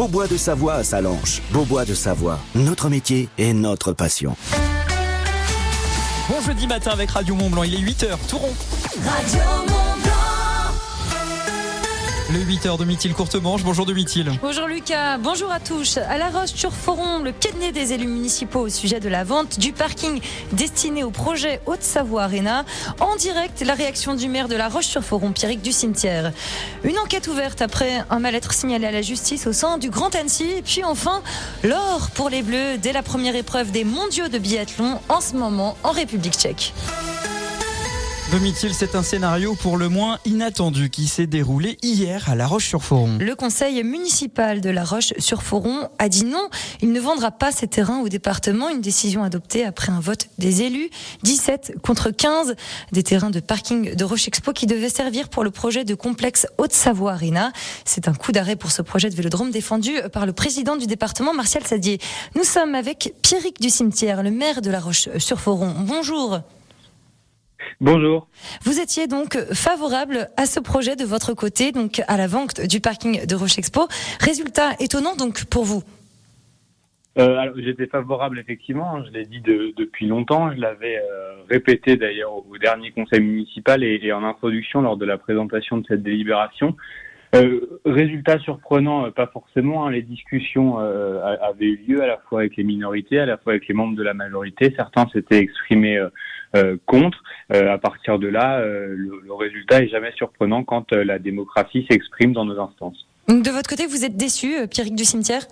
Beaubois de Savoie à Salanches. Beaubois de Savoie, notre métier et notre passion. Bon jeudi matin avec Radio Mont Blanc, il est 8h, tout rond. Radio Mont Blanc. Le 8h de Mithil Courtemanche. Bonjour de Mithil. Bonjour Lucas, bonjour à tous. À La Roche-sur-Foron, le cabinet des élus municipaux au sujet de la vente du parking destiné au projet Haute-Savoie Arena. En direct, la réaction du maire de La Roche-sur-Foron, Pierrick du Cimetière. Une enquête ouverte après un mal-être signalé à la justice au sein du Grand Annecy. Et puis enfin, l'or pour les Bleus dès la première épreuve des mondiaux de biathlon en ce moment en République tchèque. Domitil, c'est un scénario pour le moins inattendu qui s'est déroulé hier à La Roche-sur-Foron. Le conseil municipal de La Roche-sur-Foron a dit non, il ne vendra pas ses terrains au département, une décision adoptée après un vote des élus, 17 contre 15 des terrains de parking de Roche Expo qui devaient servir pour le projet de complexe Haute-Savoie Arena. C'est un coup d'arrêt pour ce projet de vélodrome défendu par le président du département, Martial Sadier. Nous sommes avec Pierrick du Cimetière, le maire de La Roche-sur-Foron. Bonjour. Bonjour. Vous étiez donc favorable à ce projet de votre côté, donc à la vente du parking de Roche Expo. Résultat étonnant donc pour vous. Euh, j'étais favorable effectivement, hein, je l'ai dit de- depuis longtemps, je l'avais euh, répété d'ailleurs au dernier conseil municipal et, et en introduction lors de la présentation de cette délibération. Euh, résultat surprenant, pas forcément, hein, les discussions avaient eu lieu à la fois avec les minorités, à la fois avec les membres de la majorité, certains s'étaient exprimés contre. Euh, à partir de là, euh, le, le résultat est jamais surprenant quand euh, la démocratie s'exprime dans nos instances. De votre côté, vous êtes déçu, euh, Pierrick du Cimetière?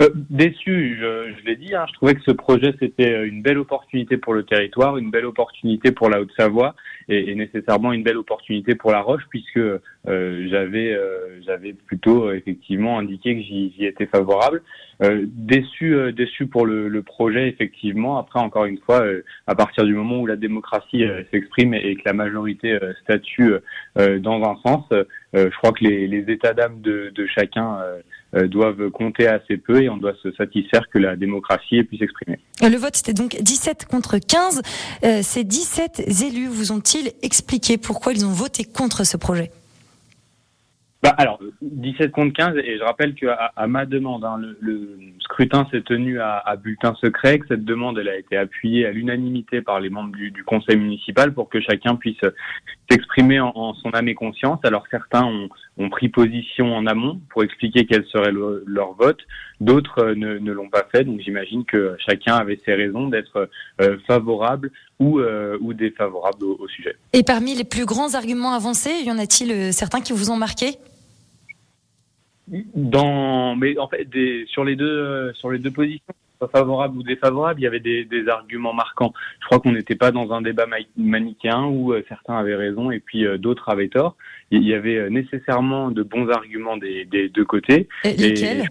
Euh, déçu, je, je l'ai dit, hein, je trouvais que ce projet c'était euh, une belle opportunité pour le territoire, une belle opportunité pour la Haute-Savoie et, et nécessairement une belle opportunité pour la Roche puisque euh, j'avais euh, j'avais plutôt euh, effectivement indiqué que j'y étais favorable. Euh, déçu déçu pour le, le projet effectivement. Après encore une fois, à partir du moment où la démocratie s'exprime et, que la majorité statue dans un sens, je crois que les, les états d'âme de, de chacun doivent compter assez peu et on doit se satisfaire que la démocratie puisse s'exprimer. Euh, Le vote, c'était donc 17 contre 15. Euh, ces 17 élus vous ont-ils expliqué pourquoi ils ont voté contre ce projet? Bah, alors, 17 contre 15, et je rappelle qu'à à, à ma demande, hein, le, le scrutin s'est tenu à, à bulletin secret, que cette demande elle a été appuyée à l'unanimité par les membres du, du conseil municipal pour que chacun puisse s'exprimer en, en son âme et conscience. Alors certains ont, ont pris position en amont pour expliquer quel serait le- leur vote, d'autres euh, ne, ne l'ont pas fait, donc j'imagine que chacun avait ses raisons d'être euh, favorable ou, euh, ou défavorable au- au sujet. Et parmi les plus grands arguments avancés, y en a-t-il certains qui vous ont marqué? Dans, mais en fait, des, sur les deux, euh, sur les deux positions, soit favorable ou défavorable, il y avait des, des arguments marquants. Je crois qu'on n'était pas dans un débat ma- manichéen où euh, certains avaient raison et puis euh, d'autres avaient tort. Il y avait euh, nécessairement de bons arguments des, des deux côtés. Et Lesquels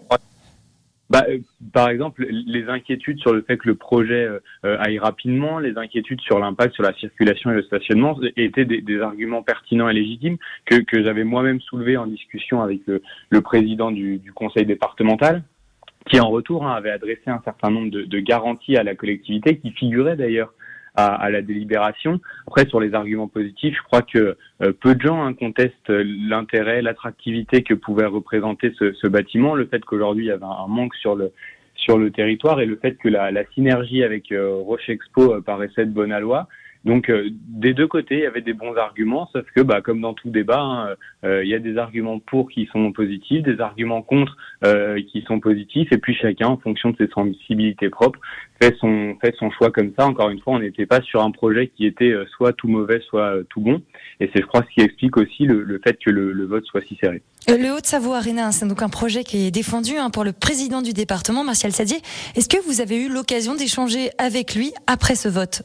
bah, euh, par exemple, les inquiétudes sur le fait que le projet euh, aille rapidement, les inquiétudes sur l'impact sur la circulation et le stationnement étaient des, des arguments pertinents et légitimes que, que j'avais moi-même soulevé en discussion avec le, le président du, du conseil départemental, qui en retour hein, avait adressé un certain nombre de, de garanties à la collectivité, qui figuraient d'ailleurs à, à la délibération. Après, sur les arguments positifs, je crois que euh, peu de gens hein, contestent l'intérêt, l'attractivité que pouvait représenter ce, ce bâtiment, le fait qu'aujourd'hui il y avait un, manque sur le sur le territoire et le fait que la, la synergie avec euh, Roche Expo euh, paraissait de bonne aloi. Donc euh, des deux côtés, il y avait des bons arguments, sauf que bah, comme dans tout débat, hein, euh, il y a des arguments pour qui sont positifs, des arguments contre euh, qui sont positifs, et puis chacun, en fonction de ses sensibilités propres, fait son fait son choix comme ça. Encore une fois, on n'était pas sur un projet qui était soit tout mauvais, soit tout bon, et c'est je crois ce qui explique aussi le, fait que le, vote soit si serré. Le Haute-Savoie Arena, hein, c'est donc un projet qui est défendu hein, pour le président du département, Martial Sadier. Est-ce que vous avez eu l'occasion d'échanger avec lui après ce vote?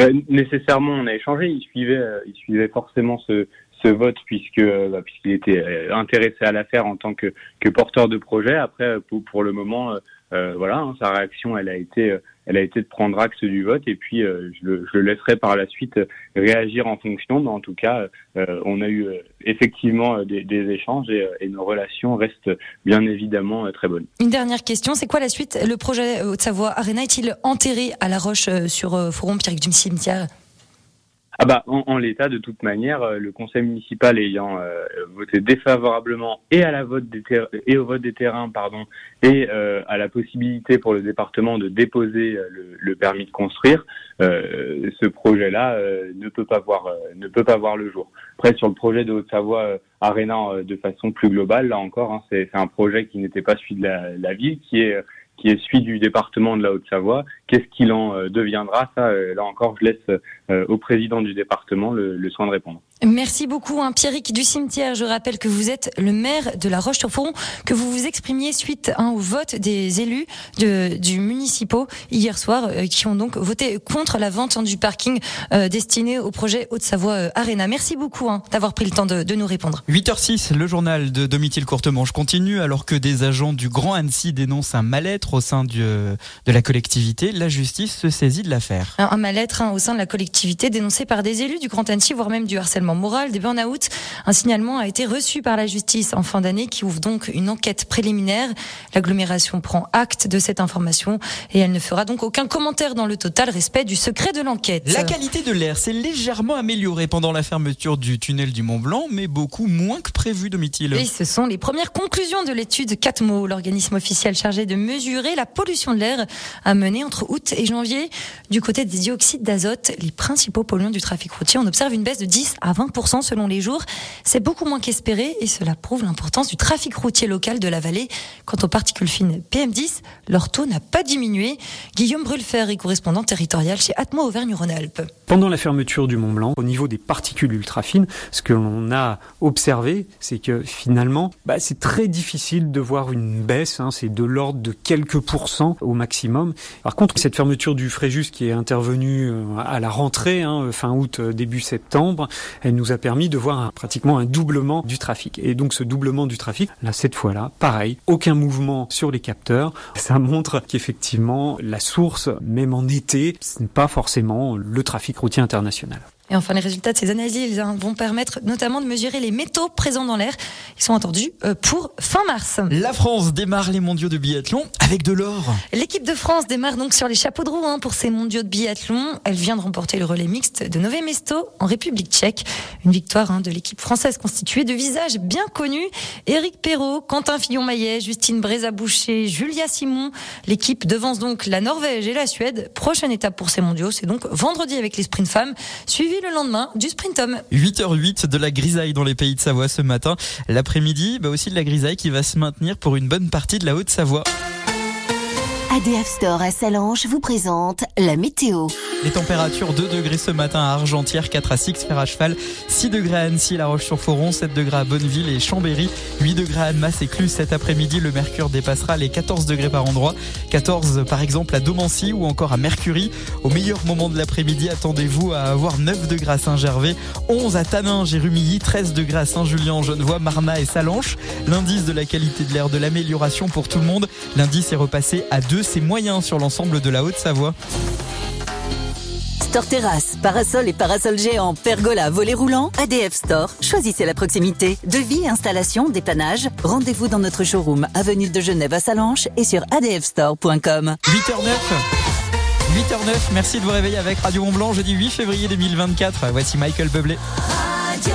Euh, nécessairement, on a échangé. Il suivait, euh, il suivait forcément ce, ce vote puisque euh, bah, puisqu'il était intéressé à l'affaire en tant que, que porteur de projet. Après, pour, pour le moment, voilà, hein, sa réaction, elle a été, elle a été de prendre acte du vote et puis euh, je, le, je le laisserai par la suite euh, réagir en fonction. Mais en tout cas, euh, on a eu euh, effectivement euh, des, des échanges et, et nos relations restent bien évidemment très bonnes. Une dernière question, c'est quoi la suite? Le projet Haute-Savoie Arena est-il enterré à La Roche sur Forum Pierre du Cimetière Ah bah en, en l'état de toute manière, euh, le conseil municipal ayant euh, voté défavorablement et à la vote des et au vote des terrains pardon et euh, à la possibilité pour le département de déposer euh, le, le permis de construire, euh, ce projet-là euh, ne peut pas voir ne peut pas voir le jour. Après sur le projet de Haute-Savoie Arena de façon plus globale, là encore, hein, c'est un projet qui n'était pas celui de la, la ville, qui est qui est celui du département de la Haute-Savoie. Qu'est-ce qu'il en euh, deviendra? Ça, euh, là encore, je laisse euh, au président du département le, le soin de répondre. Merci beaucoup, hein, Pierrick du cimetière. Je rappelle que vous êtes le maire de la Roche-sur-Foron, que vous vous exprimiez suite hein, au vote des élus de, du municipaux hier soir, euh, qui ont donc voté contre la vente hein, du parking euh, destiné au projet Haute-Savoie euh, Arena. Merci beaucoup hein, d'avoir pris le temps de, de nous répondre. 8h06, le journal de Domitil Courtemanche continue alors que des agents du Grand Annecy dénoncent un mal-être au sein du, de la collectivité. La justice se saisit de l'affaire. Un, un mal-être au sein de la collectivité dénoncé par des élus du Grand Annecy, voire même du harcèlement moral, des burn-out. Un signalement a été reçu par la justice en fin d'année qui ouvre donc une enquête préliminaire. L'agglomération prend acte de cette information et elle ne fera donc aucun commentaire dans le total respect du secret de l'enquête. La qualité de l'air s'est légèrement améliorée pendant la fermeture du tunnel du Mont Blanc, mais beaucoup moins que prévu, Domitil. Et ce sont les premières conclusions de l'étude CATMO, l'organisme officiel chargé de mesurer la pollution de l'air, a mené entre août et janvier. Du côté des dioxydes d'azote, les principaux polluants du trafic routier, on observe une baisse de 10 à 20% selon les jours. C'est beaucoup moins qu'espéré et cela prouve l'importance du trafic routier local de la vallée. Quant aux particules fines PM10, leur taux n'a pas diminué. Guillaume Brulfer est correspondant territorial chez Atmo Auvergne-Rhône-Alpes. Pendant la fermeture du Mont Blanc, au niveau des particules ultra fines, ce que l'on a observé, c'est que finalement, bah, c'est très difficile de voir une baisse. Hein, c'est de l'ordre de quelques pourcents au maximum. Par contre, cette fermeture du Fréjus qui est intervenue euh, à la rentrée, hein, fin août, euh, début septembre, elle nous a permis de voir pratiquement un doublement du trafic. Et donc ce doublement du trafic, là cette fois-là, pareil, aucun mouvement sur les capteurs. Ça montre qu'effectivement la source, même en été, ce n'est pas forcément le trafic routier international. Et enfin, les résultats de ces analyses hein, vont permettre notamment de mesurer les métaux présents dans l'air. Ils sont attendus euh, pour fin mars. La France démarre les mondiaux de biathlon avec de l'or. L'équipe de France démarre donc sur les chapeaux de roue hein, pour ces mondiaux de biathlon. Elle vient de remporter le relais mixte de Nové Mesto en République tchèque. Une victoire hein, de l'équipe française constituée de visages bien connus. Éric Perrault, Quentin Fillon-Maillet, Justine Brézaboucher, Julia Simon. L'équipe devance donc la Norvège et la Suède. Prochaine étape pour ces mondiaux, c'est donc vendredi avec les sprints femmes, suivi le lendemain du sprint homme. 8h08 de la grisaille dans les pays de Savoie ce matin. L'après-midi, bah aussi de la grisaille qui va se maintenir pour une bonne partie de la Haute-Savoie. ADF Store à Salange vous présente la météo. Les températures 2 degrés ce matin à Argentière, 4 à Six, Fer à Cheval, 6 degrés à Annecy, La Roche-sur-Foron, 7 degrés à Bonneville et Chambéry, 8 degrés à Annemasse et. Cet après-midi, le mercure dépassera les 14 degrés par endroit, 14 par exemple à Domancy ou encore à Mercury. Au meilleur moment de l'après-midi, attendez-vous à avoir 9 degrés à Saint-Gervais, 11 à Tanin, Jérumilly, 13 degrés à Saint-Julien, Genevois, Marna et Salanches. L'indice de la qualité de l'air de l'amélioration pour tout le monde. L'indice est repassé à 2, c'est moyen sur l'ensemble de la Haute-Savoie. Store Terrasse, parasol et parasol géant, pergola, volet roulant, ADF Store. Choisissez la proximité. Devis, installation, dépannage. Rendez-vous dans notre showroom, avenue de Genève à Salanches et sur adfstore.com. 8h09 8h09, merci de vous réveiller avec Radio Mont Blanc jeudi 8 février 2024. Voici Michael Bublé. Radio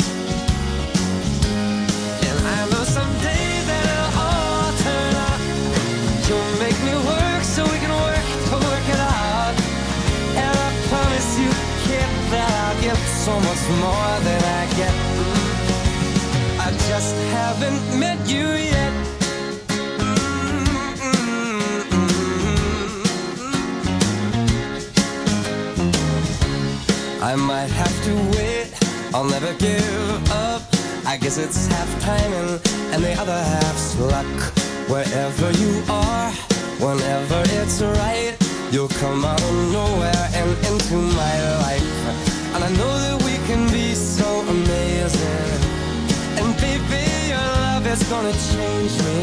Much more than I get. I just haven't met you yet. I might have to wait, I'll never give up. I guess it's half timing and the other half's luck. Wherever you are, whenever it's right, you'll come out of nowhere and into my life. And I know that can be so amazing. And baby, your love is gonna change me.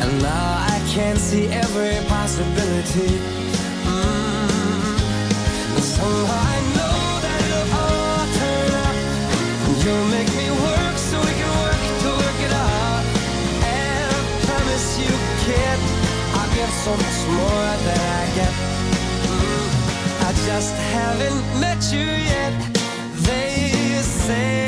And now I can see every possibility. Mm. And somehow I know that it'll all turn out. And you'll make me work so we can work to work it out. And I promise you, kid, I'll get so much more than I get. Mm. I just haven't met you yet say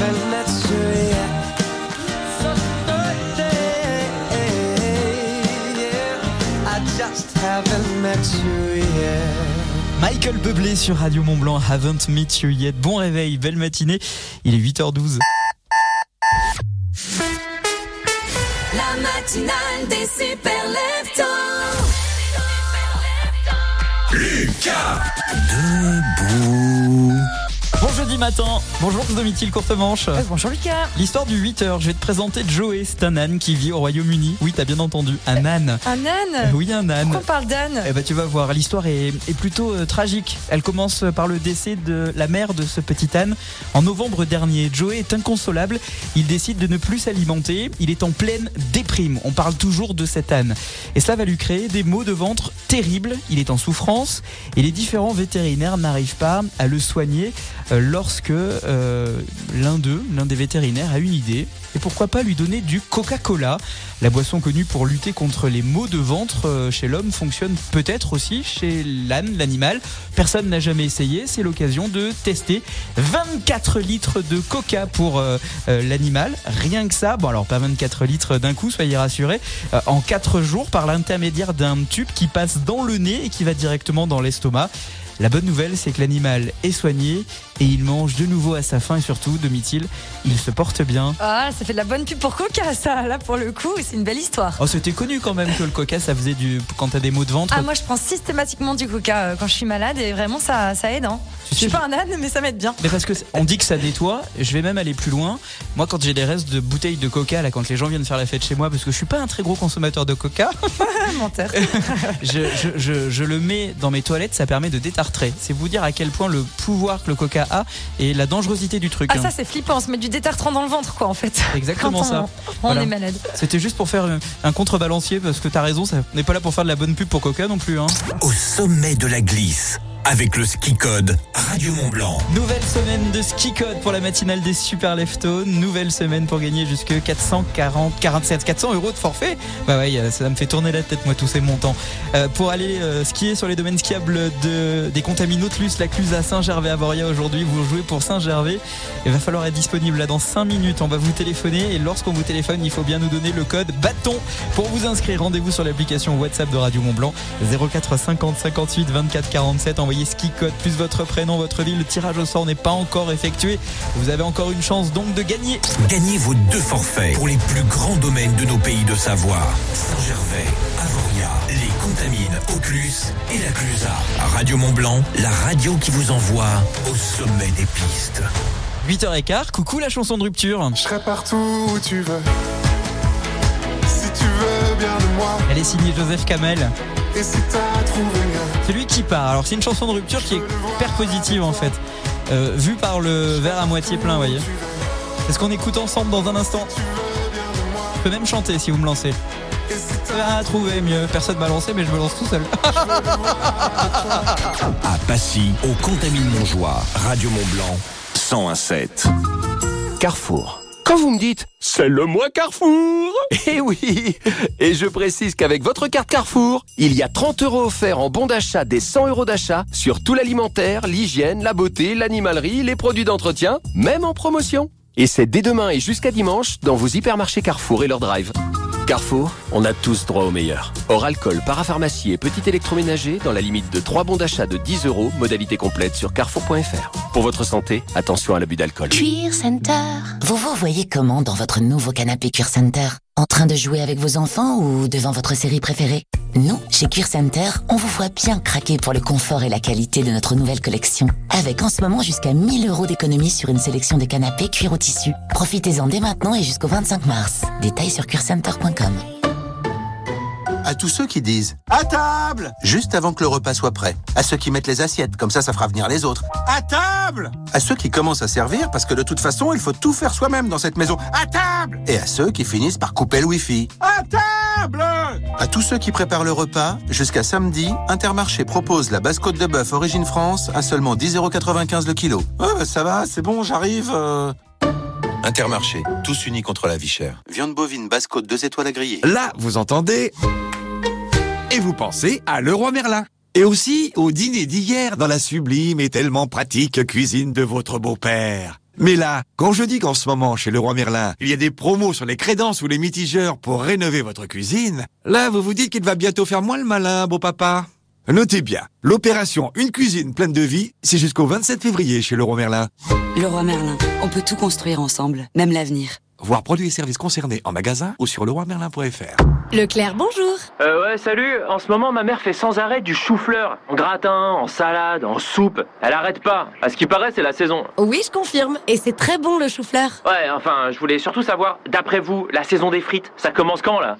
haven't met you yet. Michael Bublé sur Radio Mont Blanc, Haven't Met You Yet. Bon réveil, belle matinée. Il est 8h12. La matinale des super leftos. Bon jeudi matin, bonjour Domitil Courtemanche. bonjour Lucas. L'histoire du 8h, je vais te présenter Joey, c'est un âne qui vit au Royaume-Uni. Oui, t'as bien entendu, un âne. Un âne Oui, un âne. Pourquoi on parle d'âne Eh ben, tu vas voir, l'histoire est, est plutôt euh, tragique. Elle commence par le décès de la mère de ce petit âne. En novembre dernier, Joey est inconsolable. Il décide de ne plus s'alimenter. Il est en pleine déprime. On parle toujours de cet âne. Et cela va lui créer des maux de ventre terribles. Il est en souffrance et les différents vétérinaires n'arrivent pas à le soigner euh, lorsque euh, l'un d'eux, l'un des vétérinaires, a une idée. Et pourquoi pas lui donner du Coca-Cola? La boisson connue pour lutter contre les maux de ventre euh, chez l'homme fonctionne peut-être aussi chez l'âne, l'animal. Personne n'a jamais essayé, c'est l'occasion de tester 24 litres de Coca pour euh, euh, l'animal. Rien que ça, bon alors pas 24 litres d'un coup, soyez rassurés, euh, en 4 jours par l'intermédiaire d'un tube qui passe dans le nez et qui va directement dans l'estomac. La bonne nouvelle, c'est que l'animal est soigné et il mange de nouveau à sa faim et surtout, demi-il, il se porte bien. Ah, ça fait de la bonne pub pour Coca, ça. Là, pour le coup, c'est une belle histoire. Oh, c'était connu quand même que le coca, ça faisait du. Quand t'as des maux de ventre. Ah, moi, je prends systématiquement du Coca euh, quand je suis malade et vraiment, ça, ça aide. Hein. Je suis pas un âne, mais ça m'aide bien. Mais parce que on dit que ça nettoie, je vais même aller plus loin. Moi, quand j'ai des restes de bouteilles de coca, là, quand les gens viennent faire la fête chez moi, parce que je suis pas un très gros consommateur de coca, Menteur. je, je, je, je le mets dans mes toilettes, ça permet de détartrer. C'est vous dire à quel point le pouvoir que le coca a et la dangerosité du truc. Ah, hein. ça, c'est flippant. On se met du détartrant dans le ventre, quoi, en fait. Exactement Quand on, ça. On Voilà. est malade. C'était juste pour faire un- un contrebalancier, parce que t'as raison, ça on n'est pas là pour faire de la bonne pub pour coca non plus. Hein. Au sommet de la glisse, avec le ski code Radio Mont Blanc. Nouvelle semaine de ski code pour la matinale des super leftos. Nouvelle semaine pour gagner jusque 440, 47, 400 euros de forfait. Bah ouais, ça me fait tourner la tête moi tous ces montants. Euh, pour aller euh, skier sur les domaines skiables de, des Contamines Nautilus, la Cluse à Saint-Gervais-à-Voria aujourd'hui. Vous jouez pour Saint-Gervais. Il va falloir être disponible là dans 5 minutes. On va vous téléphoner et lorsqu'on vous téléphone, il faut bien nous donner le code bâton pour vous inscrire. Rendez-vous sur l'application WhatsApp de Radio Mont Blanc 04 50 58 24 47. Envoyez ski code plus votre prénom, votre ville. Le tirage au sort n'est pas encore effectué. Vous avez encore une chance donc de gagner. Gagnez vos deux forfaits pour les plus grands domaines de nos pays de Savoie. Saint-Gervais, Avoria, les Contamines, Auclus et la Clusa. Radio Mont Blanc, la radio qui vous envoie au sommet des pistes. 8h15, coucou la chanson de rupture. Je serai partout où tu veux. Si tu veux bien de moi. Elle est signée Joseph Kamel. C'est lui qui part. Alors c'est une chanson de rupture qui est hyper positive en fait. euh, vu par le verre à moitié plein, vous voyez. C'est ce qu'on écoute ensemble dans un instant. Je peux même chanter si vous me lancez. Ah, trouver mieux. Personne m'a lancé, mais je me lance tout seul. À Passy, au Contamine Montjoie, Radio Mont Blanc, 1017. Carrefour. Quand vous me dites c'est le mois Carrefour Eh oui Et je précise qu'avec votre carte Carrefour, il y a 30 euros offerts en bon d'achat des 100 euros d'achat sur tout l'alimentaire, l'hygiène, la beauté, l'animalerie, les produits d'entretien, même en promotion. Et c'est dès demain et jusqu'à dimanche dans vos hypermarchés Carrefour et leur drive. Carrefour, on a tous droit au meilleur. Hors alcool, parapharmacie et petit électroménager dans la limite de 3 bons d'achat de 10 euros, modalité complète sur carrefour.fr. Pour votre santé, attention à l'abus d'alcool. Cuir Center. Vous vous voyez comment dans votre nouveau canapé Cuir Center? En train de jouer avec vos enfants ou devant votre série préférée? Nous, chez Cuir Center, on vous voit bien craquer pour le confort et la qualité de notre nouvelle collection. Avec en ce moment jusqu'à 1000 euros d'économie sur une sélection de canapés cuir au tissu. Profitez-en dès maintenant et jusqu'au 25 mars. Détails sur cuircenter.com. À tous ceux qui disent à table juste avant que le repas soit prêt. À ceux qui mettent les assiettes, comme ça, ça fera venir les autres. À table À ceux qui commencent à servir parce que de toute façon, il faut tout faire soi-même dans cette maison. À table Et à ceux qui finissent par couper le wifi. À table À tous ceux qui préparent le repas, jusqu'à samedi, Intermarché propose la basse côte de bœuf Origine France à seulement 10,95€ le kilo. Ouais, ça va, c'est bon, j'arrive. euh. Intermarché, tous unis contre la vie chère. Viande bovine basse côte 2 étoiles à griller. Là, vous entendez Et vous pensez à Leroy Merlin. Et aussi au dîner d'hier dans la sublime et tellement pratique cuisine de votre beau-père. Mais là, quand je dis qu'en ce moment, chez Leroy Merlin, il y a des promos sur les crédences ou les mitigeurs pour rénover votre cuisine, là, vous vous dites qu'il va bientôt faire moins le malin, beau papa. Notez bien, l'opération Une cuisine pleine de vie, c'est jusqu'au 27 février chez Leroy Merlin. Leroy Merlin, on peut tout construire ensemble, même l'avenir. Voir produits et services concernés en magasin ou sur leroymerlin.fr. Leclerc, bonjour. Euh, ouais, salut. En ce moment, ma mère fait sans arrêt du chou-fleur. En gratin, en salade, en soupe. Elle arrête pas. À ce qui paraît, c'est la saison. Oui, je confirme. Et c'est très bon le chou-fleur. Ouais, enfin, je voulais surtout savoir, d'après vous, la saison des frites, ça commence quand, là?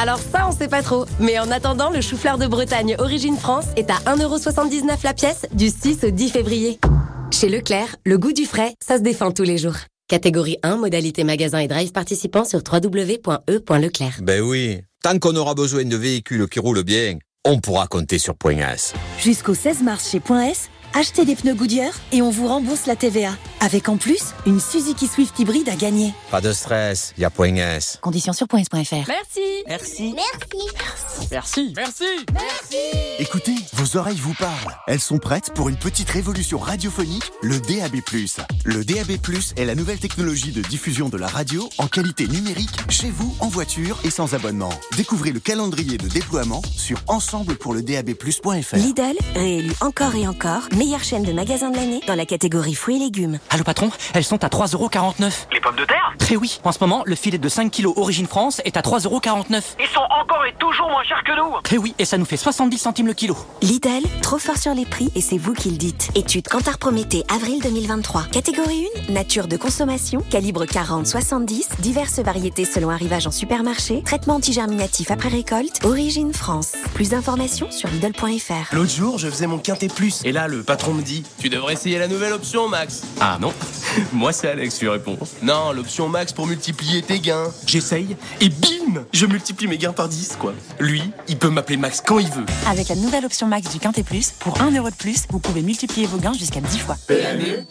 Alors ça, on sait pas trop. Mais en attendant, le chou-fleur de Bretagne Origine France est à 1,79€ la pièce du 6 au 10 février. Chez Leclerc, le goût du frais, ça se défend tous les jours. Catégorie 1, modalité magasin et drive participant sur www.e.leclerc. Ben oui, tant qu'on aura besoin de véhicules qui roulent bien, on pourra compter sur Point S. Jusqu'au 16 mars chez Point S, achetez des pneus Goodyear et on vous rembourse la TVA. Avec en plus, une Suzuki Swift hybride à gagner. Pas de stress, y a Point S. Conditions sur points.fr. Merci. Merci. Merci. Merci. Merci. Merci. Écoutez, vos oreilles vous parlent. Elles sont prêtes pour une petite révolution radiophonique, le DAB+. Le DAB+, est la nouvelle technologie de diffusion de la radio en qualité numérique, chez vous, en voiture et sans abonnement. Découvrez le calendrier de déploiement sur ensemble pour le DAB+.fr. Lidl, réélu encore et encore, meilleure chaîne de magasins de l'année dans la catégorie fruits et légumes. Allô patron, elles sont à 3,49€. Les pommes de terre? Très oui, en ce moment, le filet de 5 kilos Origine France est à 3,49€. Ils sont encore et toujours moins chers que nous Très oui, et ça nous fait 70 centimes le kilo. Lidl, trop fort sur les prix et c'est vous qui le dites. Étude Cantar Prométhée, avril 2023. Catégorie 1, nature de consommation, calibre 40-70, diverses variétés selon arrivage en supermarché, traitement antigerminatif après récolte, origine France. Plus d'informations sur Lidl.fr. L'autre jour, je faisais mon quintet plus. Et là, le patron me dit Tu devrais essayer la nouvelle option, Max. Ah non Moi, c'est Alex, tu réponds. Non, l'option Max pour multiplier tes gains. J'essaye et bim Je multiplie mes gains par 10, quoi. Lui, il peut m'appeler Max quand il veut. Avec la nouvelle option Max du Quintet Plus, pour 1 euro de plus, vous pouvez multiplier vos gains jusqu'à 10 fois. PMU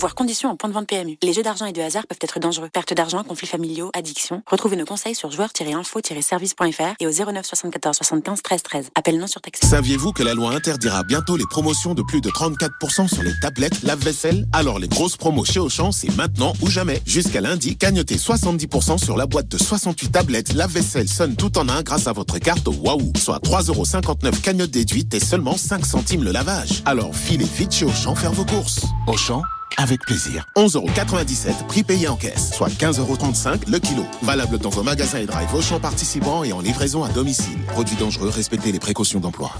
Voir conditions en point de vente PMU. Les jeux d'argent et de hasard peuvent être dangereux. Perte d'argent, conflits familiaux, addiction. Retrouvez nos conseils sur joueurs-info-service.fr et au 09 74 75 13 13. Appel non surtaxé. Saviez-vous que la loi interdira bientôt les promotions de plus de 34% sur les tablettes, lave-vaisselle? Alors les grosses promos chez Auchan, c'est maintenant ou jamais. Jusqu'à lundi, gagnotez 70% sur la boîte de 68 tablettes lave-vaisselle Sun tout en un grâce à votre carte Waouh. Soit 3,59€ cagnotte déduite et seulement 5 centimes le lavage. Alors filez vite chez Auchan faire vos courses. Auchan avec plaisir. 11,97€ prix payé en caisse, soit 15,35€ le kilo. Valable dans vos magasins et drive Auchan participants et en livraison à domicile. Produit dangereux, respectez les précautions d'emploi.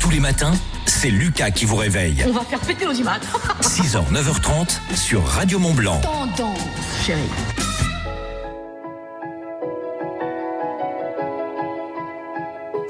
Tous les matins, c'est Lucas qui vous réveille. On va faire péter nos images. 6h, 9h30 sur Radio Mont Blanc. Tendance, chérie.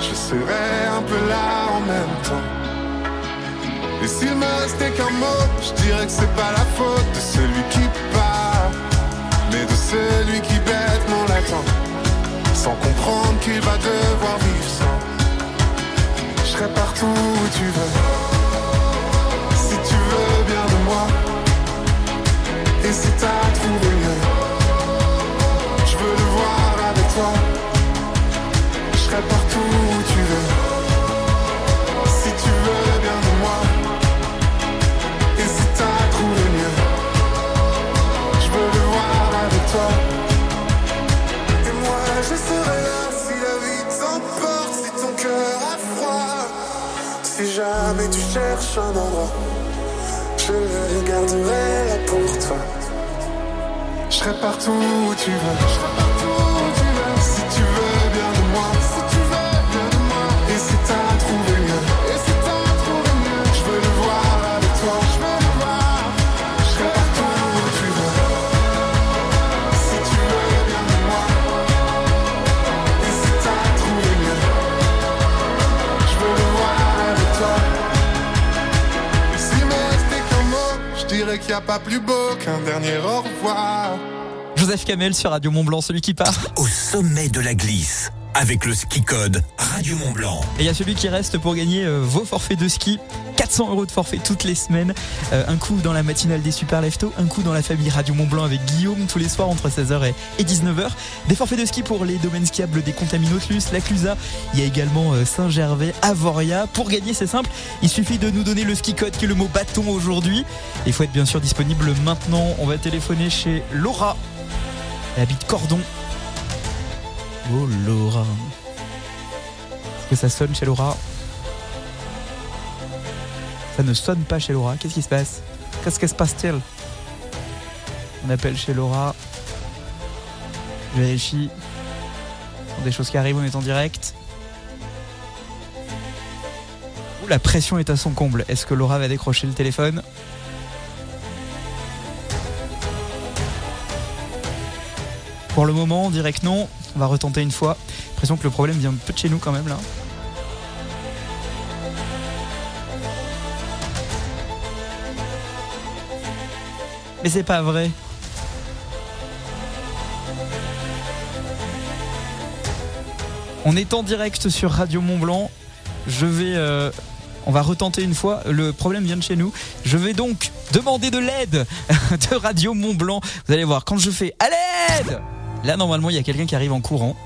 Je serai un peu là en même temps. Et s'il me restait qu'un mot, je dirais que c'est pas la faute de celui qui part, mais de celui qui bêtement l'attend, sans comprendre qu'il va devoir vivre sans. Je serai partout où tu veux, si tu veux bien de moi. Et si t'as trouvé mieux, je veux le voir avec toi. Je serai partout si la vie t'emporte, si ton cœur a froid. Si jamais tu cherches un endroit, je le garderai là pour toi. Je serai partout où tu veux. Qu'il n'y a pas plus beau qu'un dernier au revoir. Joseph Kamel sur Radio Mont Blanc, celui qui part. Au sommet de la glisse, avec le ski code Radio Mont Blanc. Et il y a celui qui reste pour gagner euh, vos forfaits de ski. 400 euros de forfait toutes les semaines. Euh, un coup dans la matinale des Super Lefto, un coup dans la famille Radio Mont Blanc avec Guillaume tous les soirs entre 16h et 19h. Des forfaits de ski pour les domaines skiables des Contaminotlus, la Clusa. Il y a également euh, Saint-Gervais, Avoria. Pour gagner, c'est simple. Il suffit de nous donner le ski code qui est le mot bâton aujourd'hui. Il faut être bien sûr disponible maintenant. On va téléphoner chez Laura. Elle habite Cordon. Oh Laura. Est-ce que ça sonne chez Laura Ça ne sonne pas chez Laura. Qu'est-ce qui se passe Qu'est-ce qui se passe-t-il On appelle chez Laura. Je vérifie. Sont Des choses qui arrivent, on est en direct. Ouh, la pression est à son comble. Est-ce que Laura va décrocher le téléphone Pour le moment, on dirait que non. On va retenter une fois. J'ai l'impression que le problème vient un peu de chez nous quand même là. Mais c'est pas vrai. On est en direct sur Radio Mont Blanc. Je vais. euh, on va retenter une fois. Le problème vient de chez nous. Je vais donc demander de l'aide de Radio Mont Blanc. Vous allez voir, quand je fais à l'aide Là, normalement, il y a quelqu'un qui arrive en courant.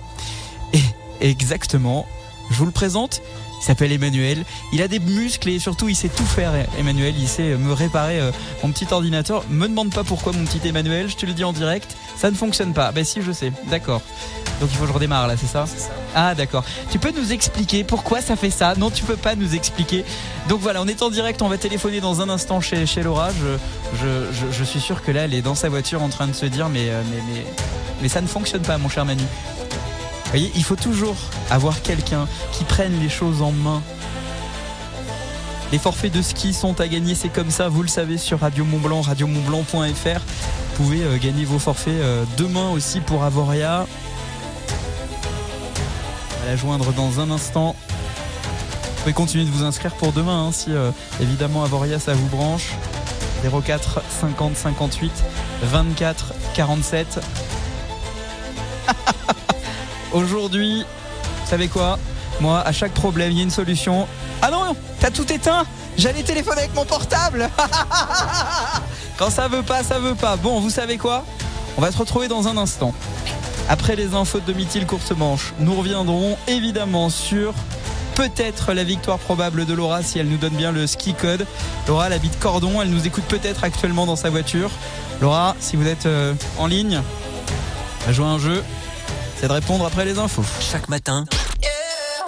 Et exactement, je vous le présente. Il s'appelle Emmanuel. Il a des muscles et surtout il sait tout faire. Emmanuel, il sait me réparer euh, mon petit ordinateur. Me demande pas pourquoi mon petit Emmanuel. Je te le dis en direct. Ça ne fonctionne pas. Ben si, je sais. D'accord. Donc il faut que je redémarre là, c'est ça Ah d'accord. Tu peux nous expliquer pourquoi ça fait ça? Non, tu peux pas nous expliquer. Donc voilà, on est en direct. On va téléphoner dans un instant chez, chez Laura. Je, je, je, je suis sûr que là, elle est dans sa voiture en train de se dire mais euh, mais mais mais ça ne fonctionne pas, mon cher Manu. Vous voyez, il faut toujours avoir quelqu'un qui prenne les choses en main. Les forfaits de ski sont à gagner, c'est comme ça, vous le savez sur Radio Mont Blanc, radiomontblanc.fr. Vous pouvez euh, gagner vos forfaits euh, demain aussi pour Avoria. Joindre dans un instant. Vous pouvez continuer de vous inscrire pour demain hein, si euh, évidemment Avoria ça vous branche. 04 50 58 24 47. Aujourd'hui, vous savez quoi? Moi, à chaque problème, il y a une solution. Ah non, t'as tout éteint J'allais téléphoner avec mon portable Quand ça veut pas, ça veut pas. Bon, vous savez quoi? On va se retrouver dans un instant. Après les infos de Mithil course manche, nous reviendrons évidemment sur peut-être la victoire probable de Laura si elle nous donne bien le ski code. Laura, elle habite Cordon, elle nous écoute peut-être actuellement dans sa voiture. Laura, si vous êtes euh, en ligne, à jouer à un jeu, c'est de répondre après les infos. Chaque matin,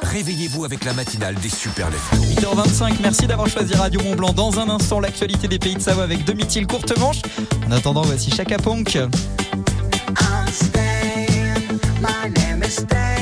réveillez-vous avec la matinale des super leftos. 8h25, merci d'avoir choisi Radio Mont Blanc. Dans un instant, l'actualité des pays de Savoie avec Domitil courte manche. En attendant, voici Chaka Ponk. My name is Stan.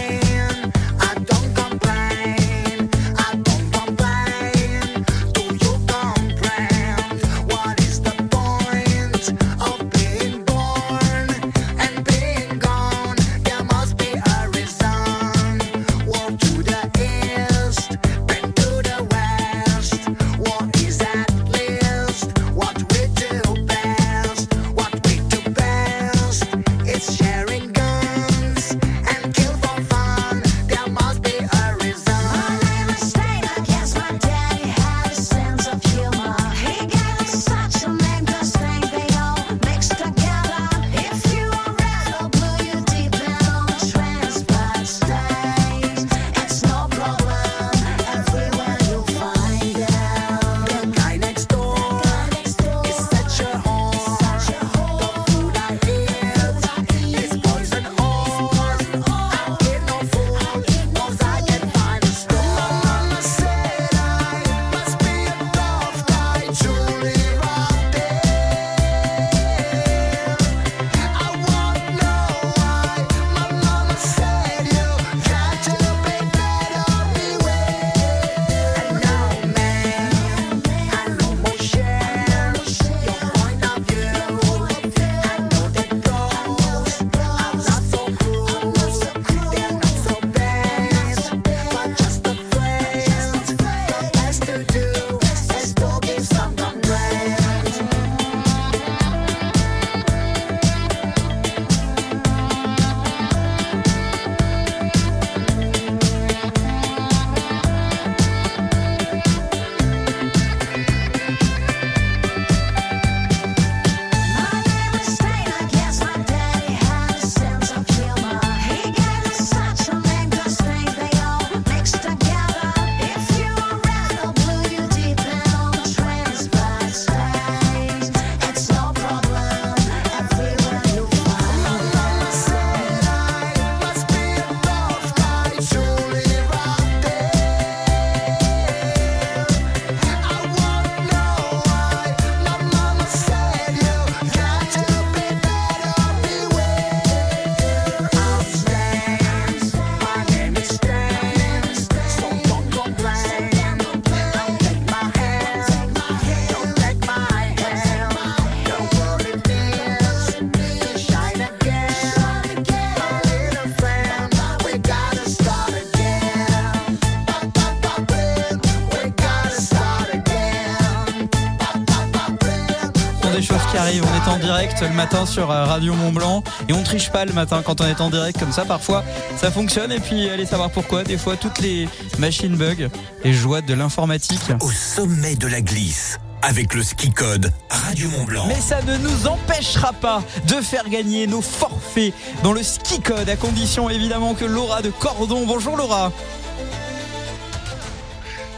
On est en direct le matin sur euh, Radio Mont Blanc et on triche pas le matin quand on est en direct comme ça. Parfois, ça fonctionne et puis allez savoir pourquoi. Des fois, toutes les machines bug et joie de l'informatique. Au sommet de la glisse, avec le ski code Radio Mont Blanc. Mais ça ne nous empêchera pas de faire gagner nos forfaits dans le ski code à condition évidemment que Laura de Cordon. Bonjour Laura.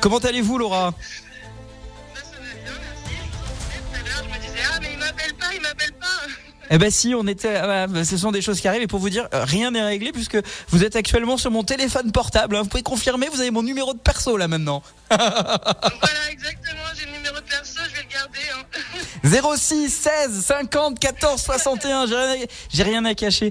Comment allez-vous Laura? Eh ben si, on était, ah bah, ce sont des choses qui arrivent et pour vous dire, euh, rien n'est réglé puisque vous êtes actuellement sur mon téléphone portable. hein. Vous pouvez confirmer, vous avez mon numéro de perso là maintenant. Voilà, exactement, j'ai le numéro de perso, je vais le garder. Hein. 06 16 50 14 61. J'ai rien, à- j'ai rien à cacher.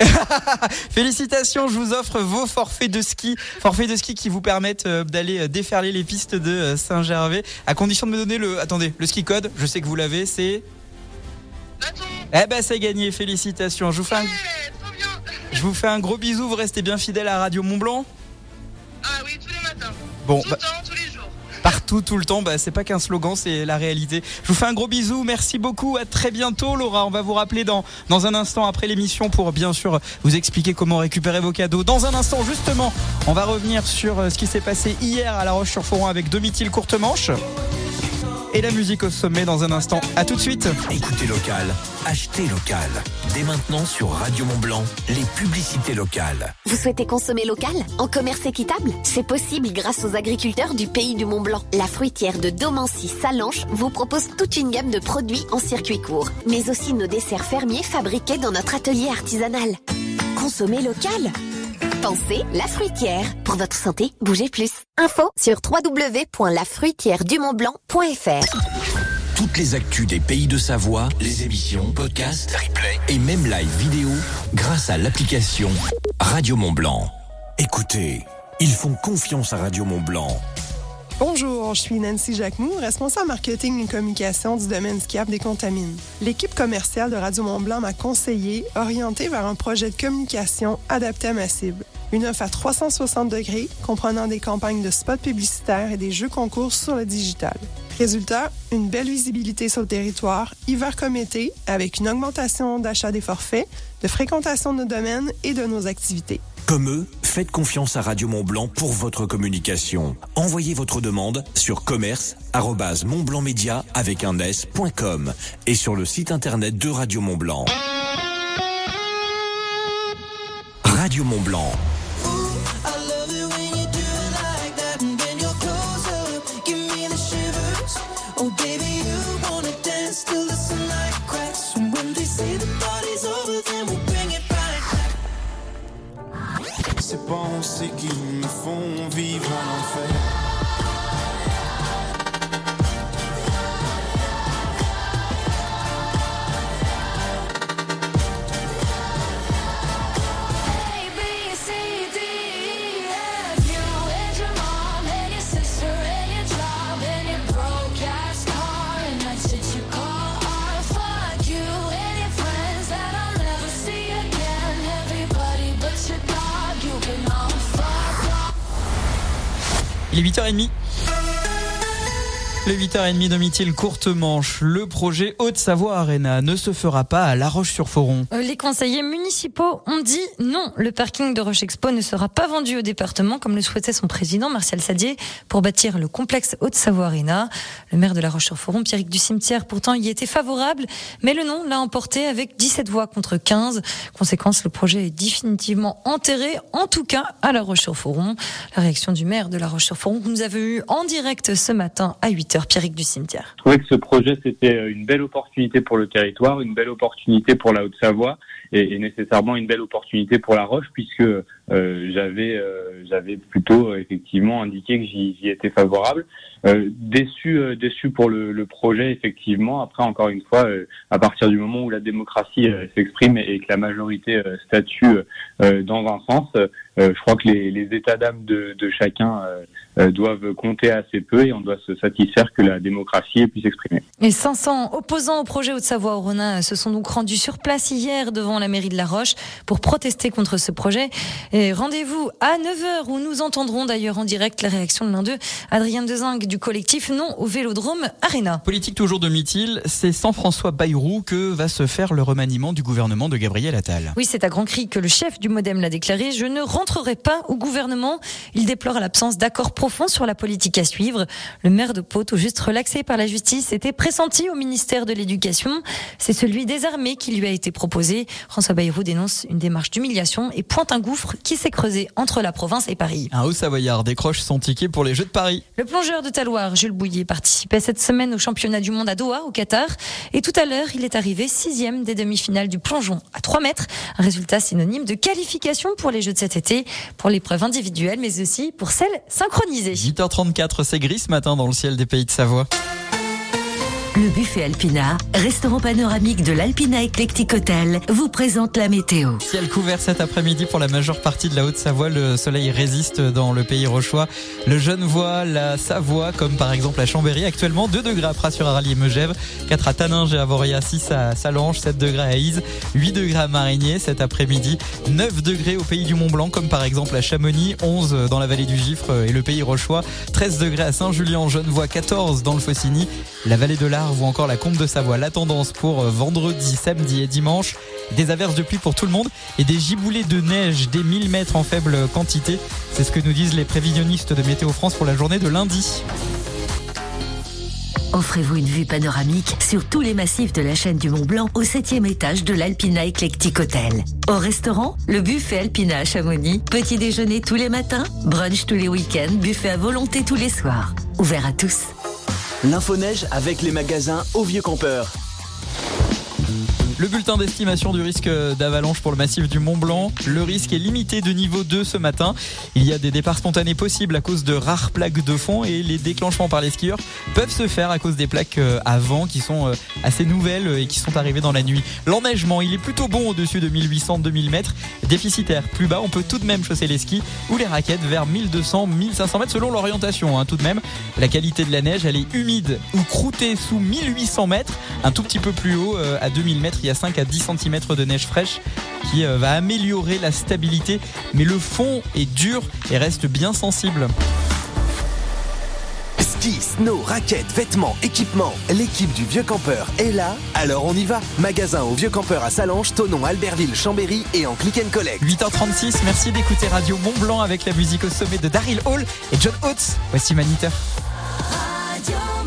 Félicitations, je vous offre vos forfaits de ski, forfaits de ski qui vous permettent euh, d'aller euh, déferler les pistes de euh, Saint-Gervais, à condition de me donner le, attendez, le ski code. Je sais que vous l'avez, c'est. Eh ben c'est gagné, félicitations. Je vous fais un, je vous fais un gros bisou. Vous restez bien fidèle à Radio Mont Blanc. Ah oui, tous les matins. Bon, Tout bah- le temps, tous les jours. Partout, tout le temps. Bah, c'est pas qu'un slogan, c'est la réalité. Je vous fais un gros bisou. Merci beaucoup. À très bientôt, Laura. On va vous rappeler dans, dans un instant après l'émission pour bien sûr vous expliquer comment récupérer vos cadeaux. Dans un instant, justement, on va revenir sur euh, ce qui s'est passé hier à La Roche-sur-Foron avec Domitil Courte Manche. Et la musique au sommet dans un instant. À tout de suite. Écoutez local, achetez local. Dès maintenant sur Radio Mont Blanc, les publicités locales. Vous souhaitez consommer local En commerce équitable? C'est possible grâce aux agriculteurs du pays du Mont Blanc. La fruitière de Domancy-Salanches vous propose toute une gamme de produits en circuit court, mais aussi nos desserts fermiers fabriqués dans notre atelier artisanal. Consommer local Pensez la fruitière. Pour votre santé, bougez plus. Info sur www.lafruitièredumontblanc.fr. Toutes les actus des pays de Savoie, les émissions, podcasts, replays et même live vidéo grâce à l'application Radio Mont Blanc. Écoutez, ils font confiance à Radio Mont Blanc. Bonjour, je suis Nancy Jacquemou, responsable marketing et communication du domaine skiable des contamines. L'équipe commerciale de Radio Mont-Blanc m'a conseillé, orienté vers un projet de communication adapté à ma cible. Une offre à 360 degrés, comprenant des campagnes de spots publicitaires et des jeux concours sur le digital. Résultat, une belle visibilité sur le territoire, hiver comme été, avec une augmentation d'achat des forfaits, de fréquentation de nos domaines et de nos activités. Comme eux, faites confiance à Radio Mont Blanc pour votre communication. Envoyez votre demande sur commerce@montblancmedia avec un et sur le site internet de Radio Mont Blanc. Radio Mont Ces pensées qui me font vivre en enfer. You Il est 8h30. Le 8h30 de Mithil courte manche. Le projet Haute-Savoie Arena ne se fera pas à La Roche-sur-Foron. Euh, Les conseillers municipaux ont dit non. Le parking de Roche Expo ne sera pas vendu au département comme le souhaitait son président Martial Sadier pour bâtir le complexe Haute-Savoie Arena. Le maire de La Roche-sur-Foron, Pierrick du Cimetière, pourtant y était favorable, mais le non l'a emporté avec 17 voix contre 15. Conséquence, le projet est définitivement enterré, en tout cas à La Roche-sur-Foron. La réaction du maire de La Roche-sur-Foron que nous avons eu en direct ce matin à 8h, Pierrick du Cimetière. Je trouvais que ce projet, c'était euh, une belle opportunité pour le territoire, une belle opportunité pour la Haute-Savoie et, nécessairement une belle opportunité pour la Roche puisque euh, j'avais euh, j'avais plutôt effectivement indiqué que j'y étais favorable. Déçu déçu pour le, projet effectivement. Après encore une fois, à partir du moment où la démocratie s'exprime et, que la majorité statue dans un sens, je crois que les, états d'âme de, chacun doivent compter assez peu et on doit se satisfaire que la démocratie puisse s'exprimer. Et 500 opposants au projet Haute-Savoie au Ronin se sont donc rendus sur place hier devant la mairie de La Roche pour protester contre ce projet. Et rendez-vous à 9h où nous entendrons d'ailleurs en direct la réaction de l'un d'eux, Adrien Dezingue du collectif Non au Vélodrome Arena. Politique toujours de Mithil, c'est sans François Bayrou que va se faire le remaniement du gouvernement de Gabriel Attal. Oui, c'est à grand cri que le chef du Modem l'a déclaré. Je ne rentrerai pas au gouvernement. Il déplore l'absence d'accord profond sur la politique à suivre. Le maire de Pau, tout juste relaxé par la justice, était pressenti au ministère de l'Éducation. C'est celui des armées qui lui a été proposé. François Bayrou dénonce une démarche d'humiliation et pointe un gouffre qui s'est creusé entre la province et Paris. Un haut savoyard décroche son ticket pour les Jeux de Paris. Le plongeur de Taloir, Jules Bouillet, participait cette semaine au championnat du monde à Doha, au Qatar. Et tout à l'heure, il est arrivé sixième des demi-finales du plongeon à 3 mètres. Un résultat synonyme de qualification pour les Jeux de cet été, pour l'épreuve individuelle, mais aussi pour celle synchronisée. 8h34, c'est gris ce matin dans le ciel des pays de Savoie. Le buffet Alpina, restaurant panoramique de l'Alpina Eclectic Hotel, vous présente la météo. Ciel couvert cet après-midi pour la majeure partie de la Haute-Savoie. Le soleil résiste dans le pays rochois. Le Genevois, la Savoie, comme par exemple à Chambéry. Actuellement, 2 degrés à Pras sur Arali et Megève, 4 à Taninges et à Voria, 6 à Salange, 7 degrés à Ise, 8 degrés à Marigné cet après-midi, 9 degrés au pays du Mont-Blanc, comme par exemple à Chamonix, 11 dans la vallée du Gifre et le pays rochois, 13 degrés à Saint-Julien, Genevois, 14 dans le Faucigny, la vallée de ou encore la Combe de Savoie. La tendance pour euh, vendredi, samedi et dimanche, des averses de pluie pour tout le monde et des giboulées de neige des 1000 mètres en faible quantité. C'est ce que nous disent les prévisionnistes de Météo France pour la journée de lundi. Offrez-vous une vue panoramique sur tous les massifs de la chaîne du Mont Blanc au septième étage de l'Alpina Eclectic Hotel. Au restaurant, le buffet Alpina à Chamonix. Petit déjeuner tous les matins, brunch tous les week-ends, buffet à volonté tous les soirs. Ouvert à tous. L'info-neige avec les magasins au Vieux Campeur. Le bulletin d'estimation du risque d'avalanche pour le massif du Mont Blanc. Le risque est limité de niveau 2 ce matin. Il y a des départs spontanés possibles à cause de rares plaques de fond et les déclenchements par les skieurs peuvent se faire à cause des plaques euh, à vent qui sont euh, assez nouvelles et qui sont arrivées dans la nuit. L'enneigement, il est plutôt bon au-dessus de 1800-2000 mètres. Déficitaire plus bas, on peut tout de même chausser les skis ou les raquettes vers 1200-1500 mètres selon l'orientation. hein, tout de même, la qualité de la neige, elle est humide ou croûtée sous 1800 mètres, un tout petit peu plus haut euh, à 2000 mètres. Il y a 5 à 10 cm de neige fraîche qui euh, va améliorer la stabilité, mais le fond est dur et reste bien sensible. Ski, snow, raquettes, vêtements, équipements, l'équipe du Vieux Campeur est là, alors on y va. Magasin au Vieux Campeur à Salange, Tonon, Albertville, Chambéry et en click and collect. 8h36, merci d'écouter Radio Mont Blanc avec la musique au sommet de Daryl Hall et John Oates. Voici Maniteur. You'll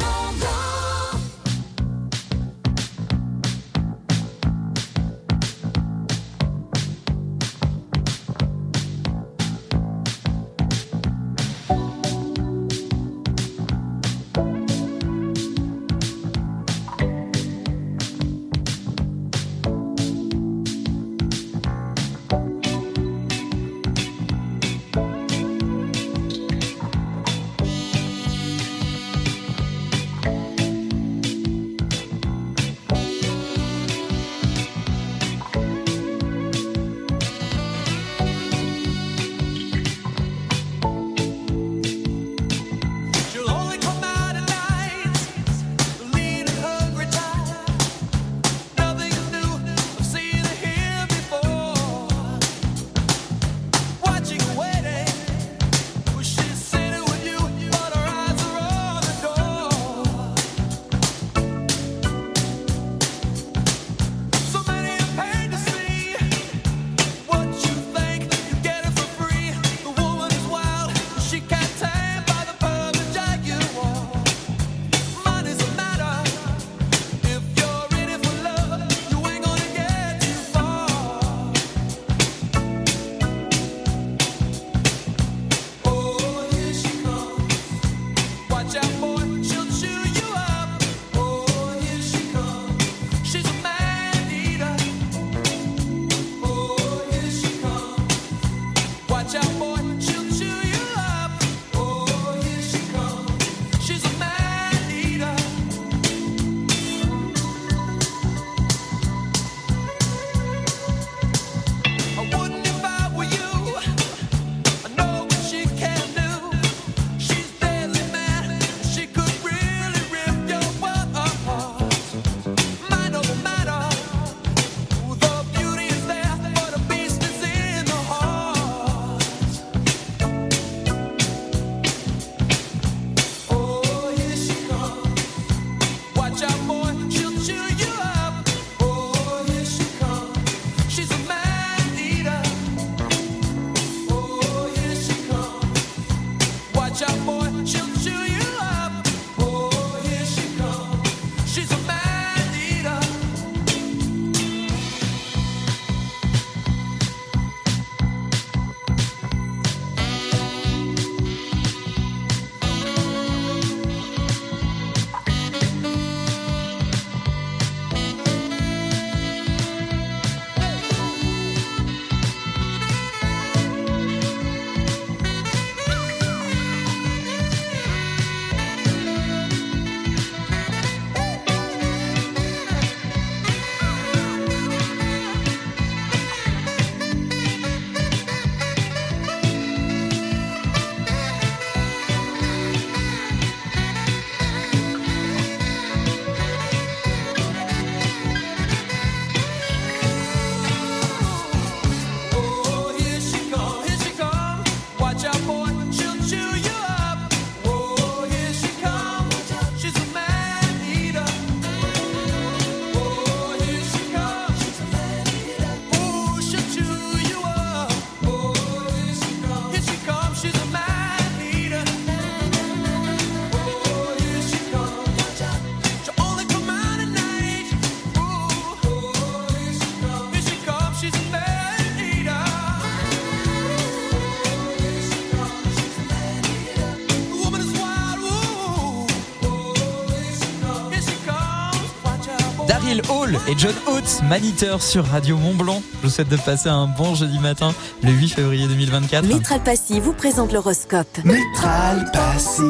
et John Oates, Maniteur sur Radio Mont Blanc. Je vous souhaite de passer un bon jeudi matin, le 8 février 2024. Métral Passy vous présente l'horoscope. Métral Passy,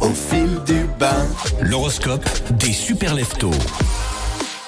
au fil du bain. L'horoscope des super leftos.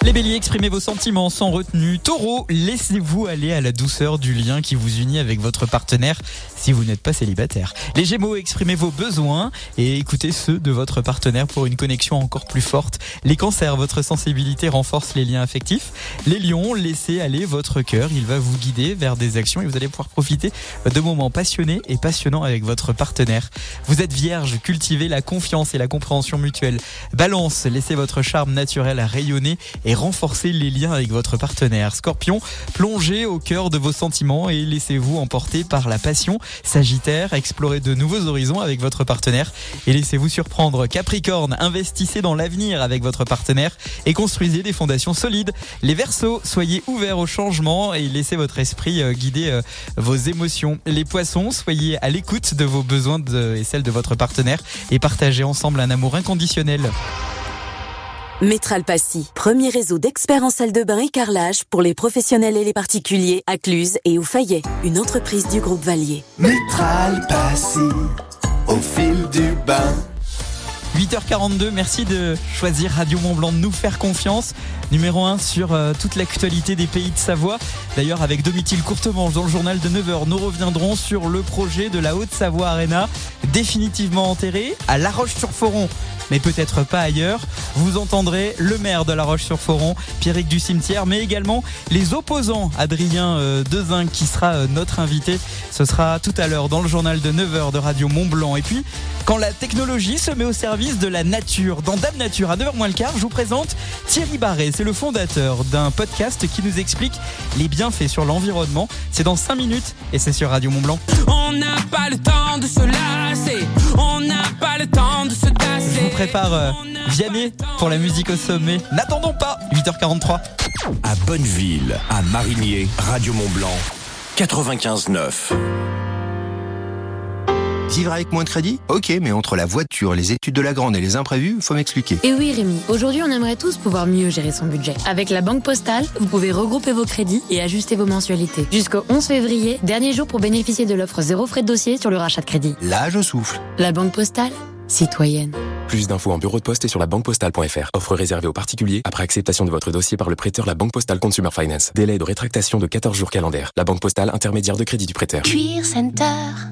Les béliers, exprimez vos sentiments sans retenue. Taureau, laissez-vous aller à la douceur du lien qui vous unit avec votre partenaire si vous n'êtes pas célibataire. Les gémeaux, exprimez vos besoins et écoutez ceux de votre partenaire pour une connexion encore plus forte. Les cancers, votre sensibilité renforce les liens affectifs. Les lions, laissez aller votre cœur. Il va vous guider vers des actions et vous allez pouvoir profiter de moments passionnés et passionnants avec votre partenaire. Vous êtes vierge, cultivez la confiance et la compréhension mutuelle. Balance, laissez votre charme naturel rayonner et renforcer les liens avec votre partenaire. Scorpion, plongez au cœur de vos sentiments et laissez-vous emporter par la passion. Sagittaire, explorez de nouveaux horizons avec votre partenaire et laissez-vous surprendre. Capricorne, investissez dans l'avenir avec votre partenaire et construisez des fondations solides. Les Verseaux, soyez ouverts au changement et laissez votre esprit euh, guider euh, vos émotions. Les Poissons, soyez à l'écoute de vos besoins et celles de votre partenaire et partagez ensemble un amour inconditionnel. Métral Passy, premier réseau d'experts en salle de bain et carrelage pour les professionnels et les particuliers à Cluse et au Fayet, une entreprise du groupe Valier. Métral Passy, au fil du bain. 8h42, merci de choisir Radio Mont Blanc, de nous faire confiance. Numéro 1 sur euh, toute l'actualité des pays de Savoie. D'ailleurs, avec Domitil Courtemanche dans le journal de 9h, nous reviendrons sur le projet de la Haute-Savoie Arena, définitivement enterré à La Roche-sur-Foron. Mais peut-être pas ailleurs. Vous entendrez le maire de La Roche-sur-Foron, Pierrick du Cimetière, mais également les opposants, Adrien euh, Dezinc, qui sera euh, notre invité. Ce sera tout à l'heure dans le journal de 9h de Radio Mont Blanc. Et puis, quand la technologie se met au service de la nature, dans Dame Nature, à 9h moins le quart, je vous présente Thierry Barré. C'est le fondateur d'un podcast qui nous explique les bienfaits sur l'environnement. C'est dans 5 minutes et c'est sur Radio Mont Blanc. On n'a pas le temps de se lasser. On n'a pas le temps de se tasser. Je vous prépare euh, Vianney pour la musique au sommet. N'attendons pas 8h43. À Bonneville, à Marigné, Radio Mont Blanc, 95.9. Vivre avec moins de crédit Ok, mais entre la voiture, les études de la grande et les imprévus, faut m'expliquer. Et oui Rémi, aujourd'hui on aimerait tous pouvoir mieux gérer son budget. Avec la Banque Postale, vous pouvez regrouper vos crédits et ajuster vos mensualités. Jusqu'au 11 février, dernier jour pour bénéficier de l'offre zéro frais de dossier sur le rachat de crédit. Là, je souffle. La Banque Postale, citoyenne. Plus d'infos en bureau de poste et sur la banquepostale.fr. Offre réservée aux particuliers après acceptation de votre dossier par le prêteur La Banque Postale Consumer Finance. Délai de rétractation de 14 jours calendaires. La Banque Postale intermédiaire de crédit du prêteur. Cuir Center.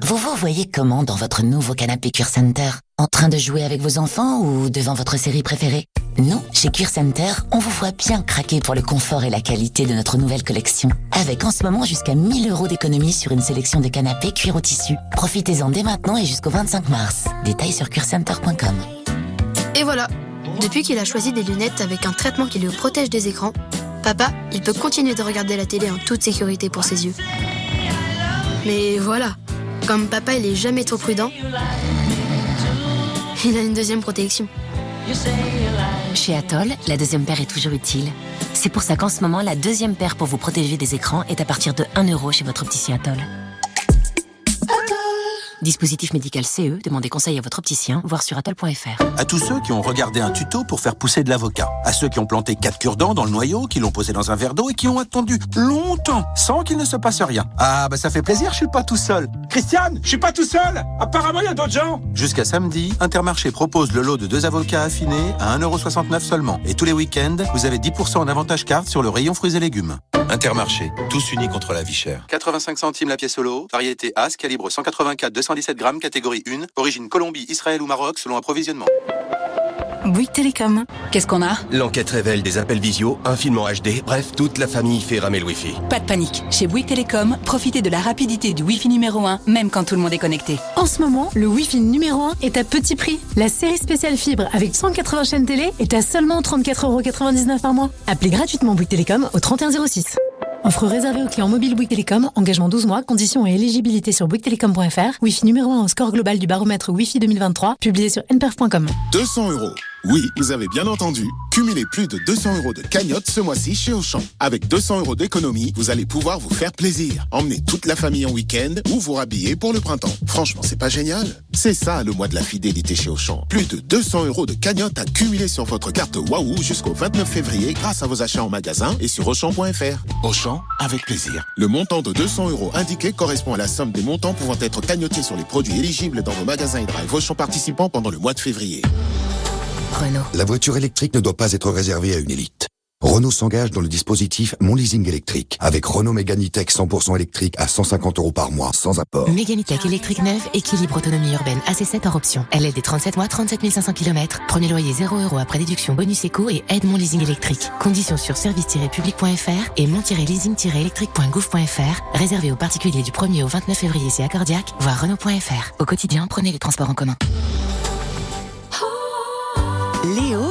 Vous vous voyez comment dans votre nouveau canapé Cuir Center? En train de jouer avec vos enfants ou devant votre série préférée? Nous, chez Cuir Center, on vous voit bien craquer pour le confort et la qualité de notre nouvelle collection. Avec en ce moment jusqu'à 1000 euros d'économie sur une sélection de canapés cuir au tissu. Profitez-en dès maintenant et jusqu'au 25 mars. Détails sur cuircenter.com. Et voilà, depuis qu'il a choisi des lunettes avec un traitement qui le protège des écrans, papa, il peut continuer de regarder la télé en toute sécurité pour ses yeux. Mais voilà, comme papa il est jamais trop prudent, il a une deuxième protection. Chez Atoll, la deuxième paire est toujours utile. C'est pour ça qu'en ce moment, la deuxième paire pour vous protéger des écrans est à partir de 1 euro chez votre opticien Atoll. Dispositif médical CE, demandez conseil à votre opticien, voir sur atoll.fr. À tous ceux qui ont regardé un tuto pour faire pousser de l'avocat. À ceux qui ont planté quatre cure-dents dans le noyau, qui l'ont posé dans un verre d'eau et qui ont attendu longtemps sans qu'il ne se passe rien. Ah, bah ça fait plaisir, je suis pas tout seul. Christiane, je suis pas tout seul Apparemment, il y a d'autres gens Jusqu'à samedi, Intermarché propose le lot de deux avocats affinés à 1,69€ seulement. Et tous les week-ends, vous avez 10% en avantage carte sur le rayon fruits et légumes. Intermarché, tous unis contre la vie chère. 85 centimes la pièce au lot, variété As, calibre 184, 217 grammes, catégorie 1, origine Colombie, Israël ou Maroc selon approvisionnement. Bouygues Télécom. Qu'est-ce qu'on a? L'enquête révèle des appels visio, un film en HD, bref, toute la famille fait ramer le Wi-Fi. Pas de panique. Chez Bouygues Télécom, profitez de la rapidité du Wi-Fi numéro 1, même quand tout le monde est connecté. En ce moment, le Wi-Fi numéro 1 est à petit prix. La série spéciale fibre avec 180 chaînes télé est à seulement 34,99€ par mois. Appelez gratuitement Bouygues Télécom au 3106. Offre réservée aux clients mobiles Bouygues Télécom, engagement 12 mois, conditions et éligibilité sur bouyguestelecom.fr, Wi-Fi numéro 1 au score global du baromètre Wi-Fi 2023, publié sur nperf.com. 200 euros Oui, vous avez bien entendu. Cumulez plus de 200 euros de cagnotte ce mois-ci chez Auchan. Avec 200 euros d'économie, vous allez pouvoir vous faire plaisir. Emmenez toute la famille en week-end ou vous rhabiller pour le printemps. Franchement, c'est pas génial C'est ça le mois de la fidélité chez Auchan. Plus de 200 euros de cagnotte à cumuler sur votre carte Wahoo jusqu'au 29 février grâce à vos achats en magasin et sur Auchan.fr. Auchan, avec plaisir. Le montant de 200 euros indiqué correspond à la somme des montants pouvant être cagnotés sur les produits éligibles dans vos magasins et drive Auchan participants pendant le mois de février. Renault. La voiture électrique ne doit pas être réservée à une élite. Renault s'engage dans le dispositif Mon Leasing électrique avec Renault Mégane E-Tech 100% électrique à 150 euros par mois sans apport. Méganitech électrique neuve, équilibre autonomie urbaine, AC7 hors option. Elle est des 37 mois, 37 500 km. Premier loyer 0 euros après déduction bonus éco et aide mon leasing électrique. Conditions sur service-public.fr et mon-leasing-électrique.gouv.fr. Réservé aux particuliers du 1er au 29 février chez Accordiac, voire Renault.fr. Au quotidien, prenez les transports en commun.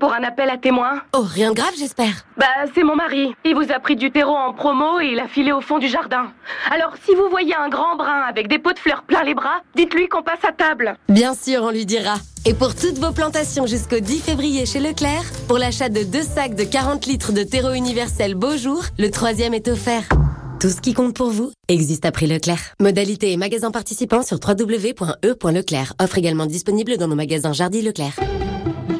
pour un appel à témoins. Oh, rien de grave, j'espère. Bah, c'est mon mari. Il vous a pris du terreau en promo et il a filé au fond du jardin. Alors, si vous voyez un grand brun avec des pots de fleurs plein les bras, dites-lui qu'on passe à table. Bien sûr, on lui dira. Et pour toutes vos plantations jusqu'au 10 février chez Leclerc, pour l'achat de deux sacs de 40 litres de terreau universel Beaujour, le troisième est offert. Tout ce qui compte pour vous existe à prix Leclerc. Modalité et magasins participants sur www.e.leclerc. Offre également disponible dans nos magasins Jardy Leclerc.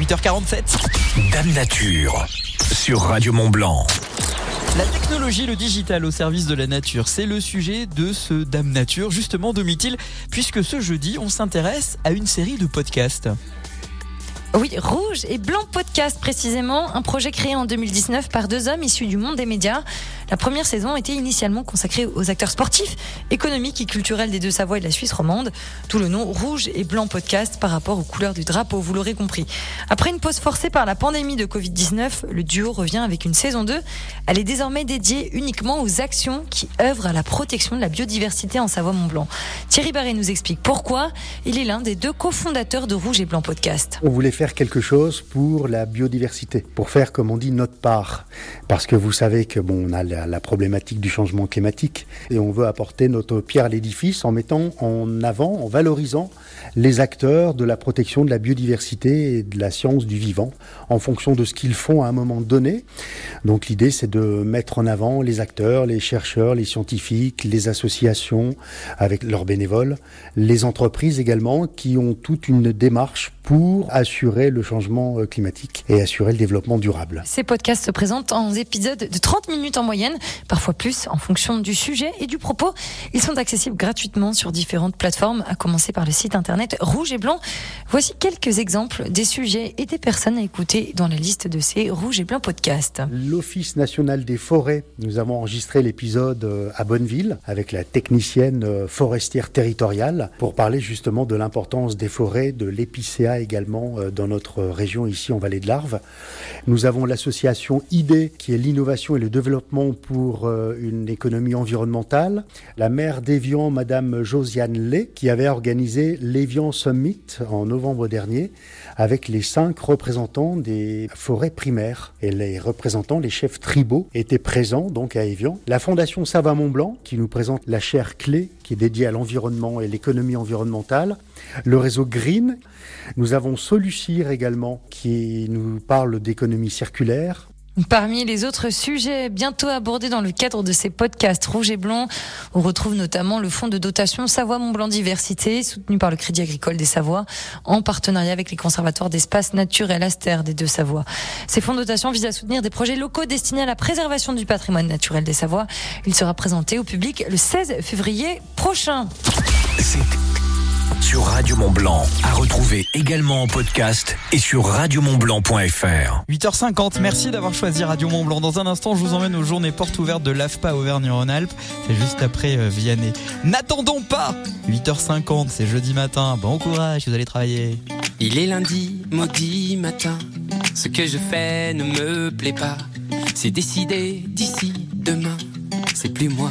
8h47. Dame Nature sur Radio Mont Blanc. La technologie, le digital au service de la nature, c'est le sujet de ce Dame Nature, justement Domitil, puisque ce jeudi, on s'intéresse à une série de podcasts. Oui, Rouge et Blanc Podcast précisément, un projet créé en 2019 par deux hommes issus du monde des médias. La première saison était initialement consacrée aux acteurs sportifs, économiques et culturels des Deux-Savoie et de la Suisse romande, tout le nom Rouge et Blanc Podcast par rapport aux couleurs du drapeau, vous l'aurez compris. Après une pause forcée par la pandémie de Covid-19, le duo revient avec une saison 2. Elle est désormais dédiée uniquement aux actions qui œuvrent à la protection de la biodiversité en Savoie-Mont-Blanc. Thierry Barré nous explique pourquoi. Il est l'un des deux cofondateurs de Rouge et Blanc Podcast. Faire quelque chose pour la biodiversité, pour faire, comme on dit, notre part. Parce que vous savez que bon, on a la, la problématique du changement climatique et on veut apporter notre pierre à l'édifice en mettant en avant, en valorisant les acteurs de la protection de la biodiversité et de la science du vivant en fonction de ce qu'ils font à un moment donné. Donc l'idée, c'est de mettre en avant les acteurs, les chercheurs, les scientifiques, les associations avec leurs bénévoles, les entreprises également qui ont toute une démarche pour assurer le changement euh, climatique et assurer le développement durable. Ces podcasts se présentent en épisodes de 30 minutes en moyenne, parfois plus en fonction du sujet et du propos. Ils sont accessibles gratuitement sur différentes plateformes, à commencer par le site internet Rouge et Blanc. Voici quelques exemples des sujets et des personnes à écouter dans la liste de ces Rouge et Blanc podcasts. L'Office national des forêts, nous avons enregistré l'épisode euh, à Bonneville avec la technicienne euh, forestière territoriale pour parler justement de l'importance des forêts, de l'épicéa également euh, dans notre région ici en Vallée de l'Arve. Nous avons l'association IDE qui est l'innovation et le développement pour une économie environnementale. La maire d'Évian, Madame Josiane Lay, qui avait organisé l'Évian Summit en novembre dernier avec les cinq représentants des forêts primaires. Et les représentants, les chefs tribaux, étaient présents donc à Évian. La Fondation Sava Mont Blanc, qui nous présente la chaire clé, qui est dédiée à l'environnement et l'économie environnementale. Le réseau Green. Nous avons Solucir également, qui nous parle d'économie circulaire. Parmi les autres sujets bientôt abordés dans le cadre de ces podcasts Rouge et Blanc, on retrouve notamment le fonds de dotation Savoie-Mont-Blanc Diversité, soutenu par le Crédit Agricole des Savoies, en partenariat avec les conservatoires d'espaces naturels Aster des deux Savoies. Ces fonds de dotation visent à soutenir des projets locaux destinés à la préservation du patrimoine naturel des Savoies. Il sera présenté au public le 16 février prochain sur Radio Mont Blanc, à retrouver également en podcast et sur radiomontblanc.fr. 8h50, merci d'avoir choisi Radio Mont Blanc. Dans un instant, je vous emmène aux journées portes ouvertes de l'AFPA Auvergne-Rhône-Alpes. C'est juste après euh, Vianney. N'attendons pas 8h50, c'est jeudi matin. Bon courage, vous allez travailler. Il est lundi, maudit matin. Ce que je fais ne me plaît pas. C'est décidé d'ici demain. C'est plus moi.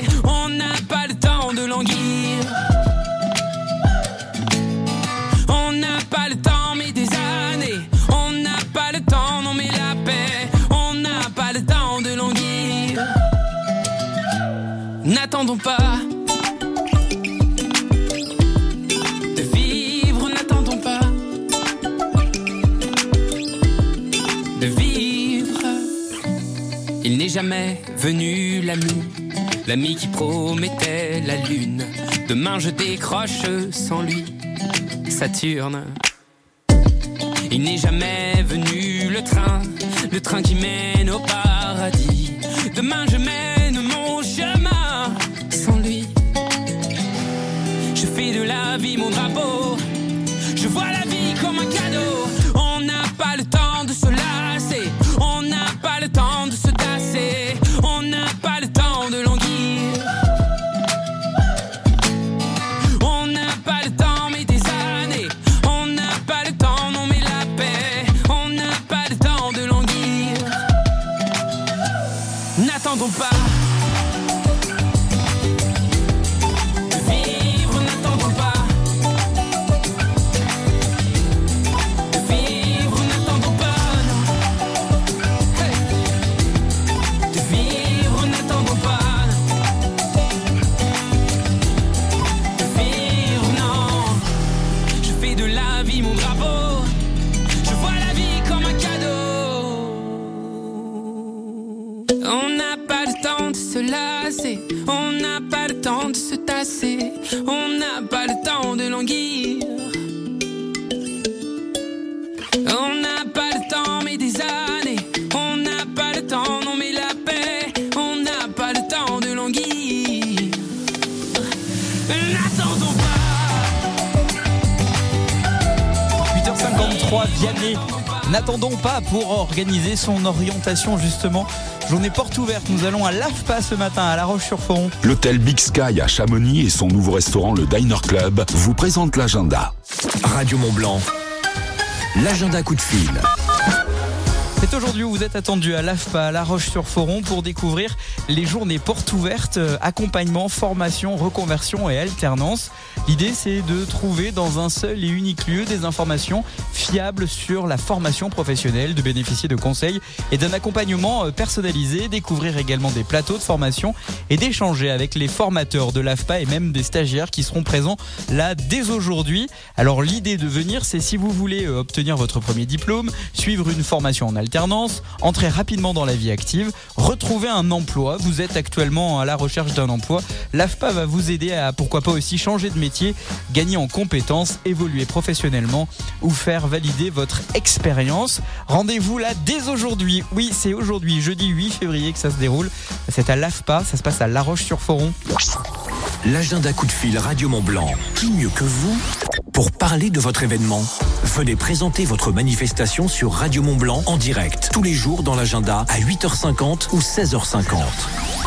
Jamais venu l'ami, l'ami qui promettait la lune. Demain je décroche sans lui, Saturne. Il n'est jamais venu le train, le train qui mène On n'a pas le temps de se lasser. On n'a pas le temps de se tasser. On n'a pas le temps de languir. On n'a pas le temps, mais des années. On n'a pas le temps, non, mais la paix. On n'a pas le temps de languir. N'attendons pas. 8h53, Vianney. N'attendons pas pour organiser son orientation justement. Journée porte ouverte, nous allons à l'AFPA ce matin à La Roche-sur-Foron. L'hôtel Big Sky à Chamonix et son nouveau restaurant le Diner Club vous présentent l'agenda. Radio Mont Blanc, l'agenda coup de fil. Aujourd'hui vous êtes attendu à l'AFPA, à La Roche-sur-Foron, pour découvrir les journées portes ouvertes, euh, accompagnement, formation, reconversion et alternance. L'idée, c'est de trouver dans un seul et unique lieu des informations fiables sur la formation professionnelle, de bénéficier de conseils et d'un accompagnement euh, personnalisé, découvrir également des plateaux de formation et d'échanger avec les formateurs de l'AFPA et même des stagiaires qui seront présents là dès aujourd'hui. Alors l'idée de venir, c'est si vous voulez euh, obtenir votre premier diplôme, suivre une formation en alternance, entrer rapidement dans la vie active, retrouver un emploi. Vous êtes actuellement à la recherche d'un emploi. L'AFPA va vous aider à pourquoi pas aussi changer de métier, gagner en compétences, évoluer professionnellement ou faire valider votre expérience. Rendez-vous là dès aujourd'hui. Oui, c'est aujourd'hui, jeudi 8 février que ça se déroule. C'est à l'AFPA, ça se passe à La Roche-sur-Foron. L'agenda coup de fil Radio Mont Blanc. Qui mieux que vous pour parler de votre événement Venez présenter votre manifestation sur Radio Mont Blanc en direct tous les jours dans l'agenda à 8h50 ou 16h50.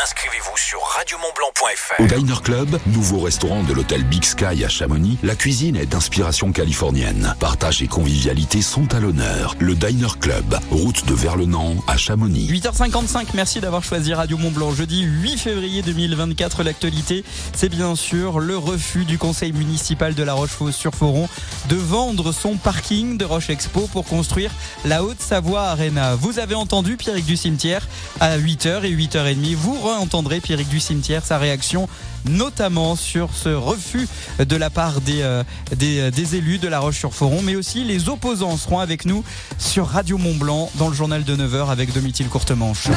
Inscrivez-vous sur radiomontblanc.fr. Au Diner Club, nouveau restaurant de l'hôtel Big Sky à Chamonix, la cuisine est d'inspiration californienne. Partage et convivialité sont à l'honneur. Le Diner Club, route de Verlenan à Chamonix. 8h55, merci d'avoir choisi Radio Mont Blanc. Jeudi 8 février 2024, l'actualité, c'est bien sûr le refus du conseil municipal de La Roche-sur-Foron de vendre son parking de Roche Expo pour construire la Haute-Savoie Arena. Vous avez entendu Pierrick du Cimetière à 8h et 8h30. Vous re-entendrez Pierrick du Cimetière, sa réaction notamment sur ce refus de la part des, euh, des, euh, des élus de La Roche-sur-Foron, mais aussi les opposants seront avec nous sur Radio Mont Blanc dans le journal de 9h avec Domitil Courtemanche.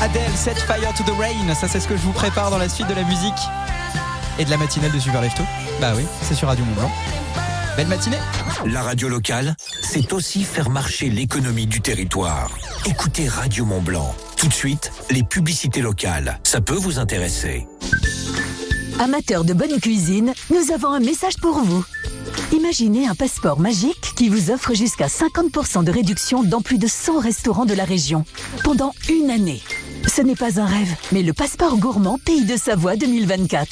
Adèle, Set Fire to the Rain, ça c'est ce que je vous prépare dans la suite de la musique et de la matinale de Super Lefto. Bah oui, c'est sur Radio Mont Blanc. Belle matinée La radio locale, c'est aussi faire marcher l'économie du territoire. Écoutez Radio Mont Blanc. Tout de suite, les publicités locales. Ça peut vous intéresser. Amateurs de bonne cuisine, nous avons un message pour vous. Imaginez un passeport magique qui vous offre jusqu'à 50% de réduction dans plus de 100 restaurants de la région pendant une année. Ce n'est pas un rêve, mais le passeport gourmand Pays de Savoie 2024.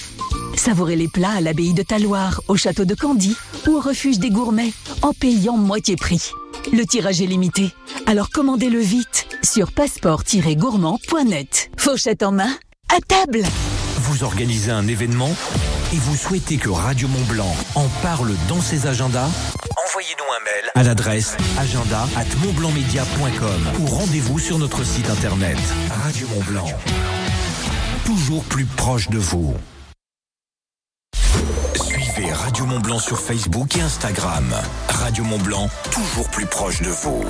Savourez les plats à l'abbaye de Taloir, au château de Candy ou au refuge des gourmets en payant moitié prix. Le tirage est limité, alors commandez-le vite sur passeport-gourmand.net. Fourchette en main, à table Vous organisez un événement et vous souhaitez que Radio Mont Blanc en parle dans ses agendas? Envoyez-nous un mail à l'adresse agenda at ou rendez-vous sur notre site internet Radio Mont Blanc. Toujours plus proche de vous. Radio Mont Blanc sur Facebook et Instagram. Radio Mont Blanc, toujours plus proche de vous.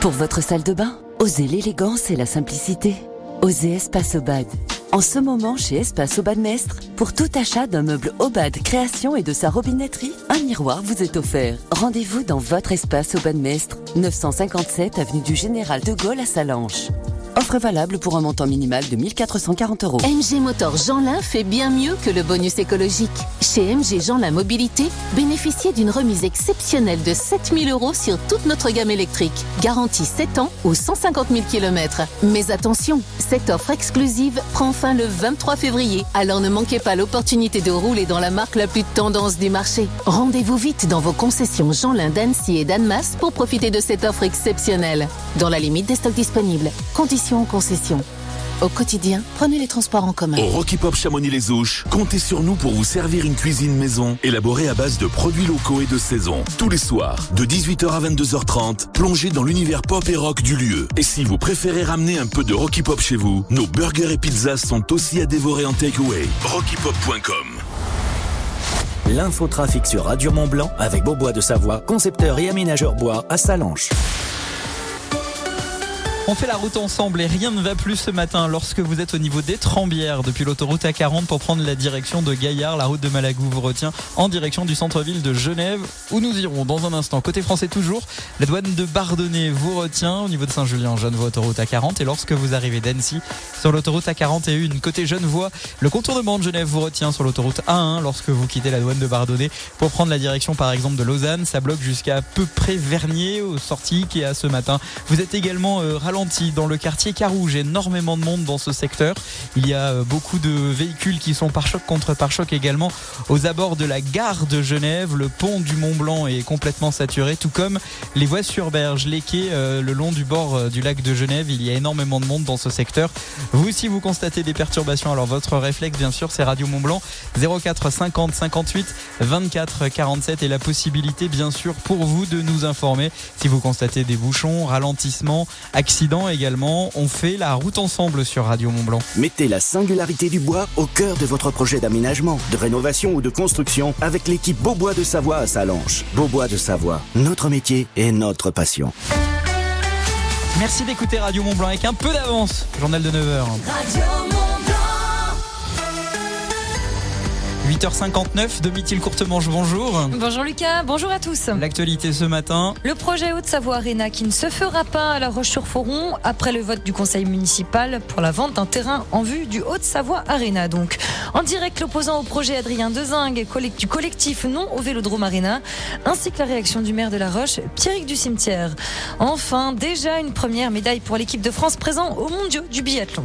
Pour votre salle de bain, osez l'élégance et la simplicité. Osez Espace Obad. En ce moment, chez Espace Obad Mestre, pour tout achat d'un meuble Obad Création et de sa robinetterie, un miroir vous est offert. Rendez-vous dans votre Espace Obad Mestre, 957 avenue du Général de Gaulle à Salanches. Offre valable pour un montant minimal de 1440 euros. MG Motor Jeanlin fait bien mieux que le bonus écologique. Chez MG Jeanlin Mobilité, bénéficiez d'une remise exceptionnelle de 7000 euros sur toute notre gamme électrique. Garantie 7 ans ou 150 000 km. Mais attention, cette offre exclusive prend fin le 23 février. Alors ne manquez pas l'opportunité de rouler dans la marque la plus tendance du marché. Rendez-vous vite dans vos concessions Jeanlin d'Annecy et d'Annemasse pour profiter de cette offre exceptionnelle. Dans la limite des stocks disponibles. En concession. Au quotidien, prenez les transports en commun. Au Rocky Pop Chamonix-les Ouches, comptez sur nous pour vous servir une cuisine maison élaborée à base de produits locaux et de saison. Tous les soirs, de 18h à 22h30, plongez dans l'univers pop et rock du lieu. Et si vous préférez ramener un peu de Rocky Pop chez vous, nos burgers et pizzas sont aussi à dévorer en takeaway. RockyPop.com L'infotrafic sur Radio Mont Blanc avec Beaubois de Savoie, concepteur et aménageur bois à Salanches. On fait la route ensemble et rien ne va plus ce matin lorsque vous êtes au niveau des Trembières depuis l'autoroute A40 pour prendre la direction de Gaillard. La route de Malagou vous retient en direction du centre-ville de Genève où nous irons dans un instant. Côté français toujours, la douane de Bardonnay vous retient au niveau de Saint-Julien, Genevois, autoroute A40 et lorsque vous arrivez d'Annecy sur l'autoroute A41 côté Genevois, le contournement de Genève vous retient sur l'autoroute A1 lorsque vous quittez la douane de Bardonnay pour prendre la direction par exemple de Lausanne. Ça bloque jusqu'à peu près Vernier aux sorties qui est à ce matin. Vous êtes également euh, dans le quartier Carouge. Énormément de monde dans ce secteur. Il y a euh, beaucoup de véhicules qui sont par choc contre par choc également aux abords de la gare de Genève. Le pont du Mont Blanc est complètement saturé, tout comme les voies sur berge, les quais euh, le long du bord euh, du lac de Genève. Il y a énormément de monde dans ce secteur. Vous, si vous constatez des perturbations, alors votre réflexe, bien sûr, c'est Radio Mont Blanc 04 50 58 24 47 et la possibilité, bien sûr, pour vous de nous informer si vous constatez des bouchons, ralentissements, accidents également. On fait la route ensemble sur Radio Mont Blanc. Mettez la singularité du bois au cœur de votre projet d'aménagement, de rénovation ou de construction avec l'équipe Beaubois de Savoie à Salanches. Beaubois de Savoie, notre métier et notre passion. Merci d'écouter Radio Mont Blanc avec un peu d'avance. Journal de 9h. Radio Mont 8h59, Domitil Courtemanche, bonjour. Bonjour Lucas, bonjour à tous. L'actualité ce matin. Le projet Haute-Savoie Arena qui ne se fera pas à La Roche-sur-Foron après le vote du conseil municipal pour la vente d'un terrain en vue du Haute-Savoie Arena. Donc, en direct, l'opposant au projet Adrien Dezingue du collectif Non au Vélodrome Arena, ainsi que la réaction du maire de La Roche, Pierrick du Cimetière. Enfin, déjà une première médaille pour l'équipe de France présent aux mondiaux du biathlon.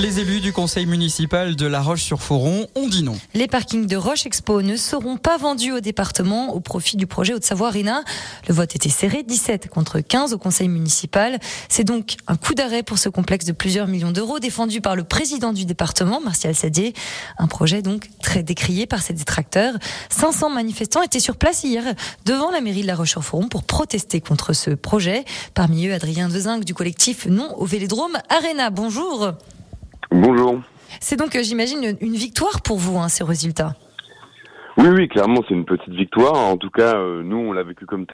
Les élus du conseil municipal de La Roche-sur-Foron ont dit non. Les parkings de Roche Expo ne seront pas vendus au département au profit du projet Haute-Savoie Arena. Le vote était serré, 17 contre 15 au conseil municipal. C'est donc un coup d'arrêt pour ce complexe de plusieurs millions d'euros défendu par le président du département, Martial Sadier. Un projet donc très décrié par ses détracteurs. 500 manifestants étaient sur place hier devant la mairie de La Roche-sur-Foron pour protester contre ce projet. Parmi eux, Adrien Dezingue du collectif Non au Vélodrome Arena. Bonjour. Bonjour. C'est donc, euh, j'imagine, une victoire pour vous, hein, ces résultats? Oui, oui, clairement, c'est une petite victoire. En tout cas, euh, nous, on l'a vécu comme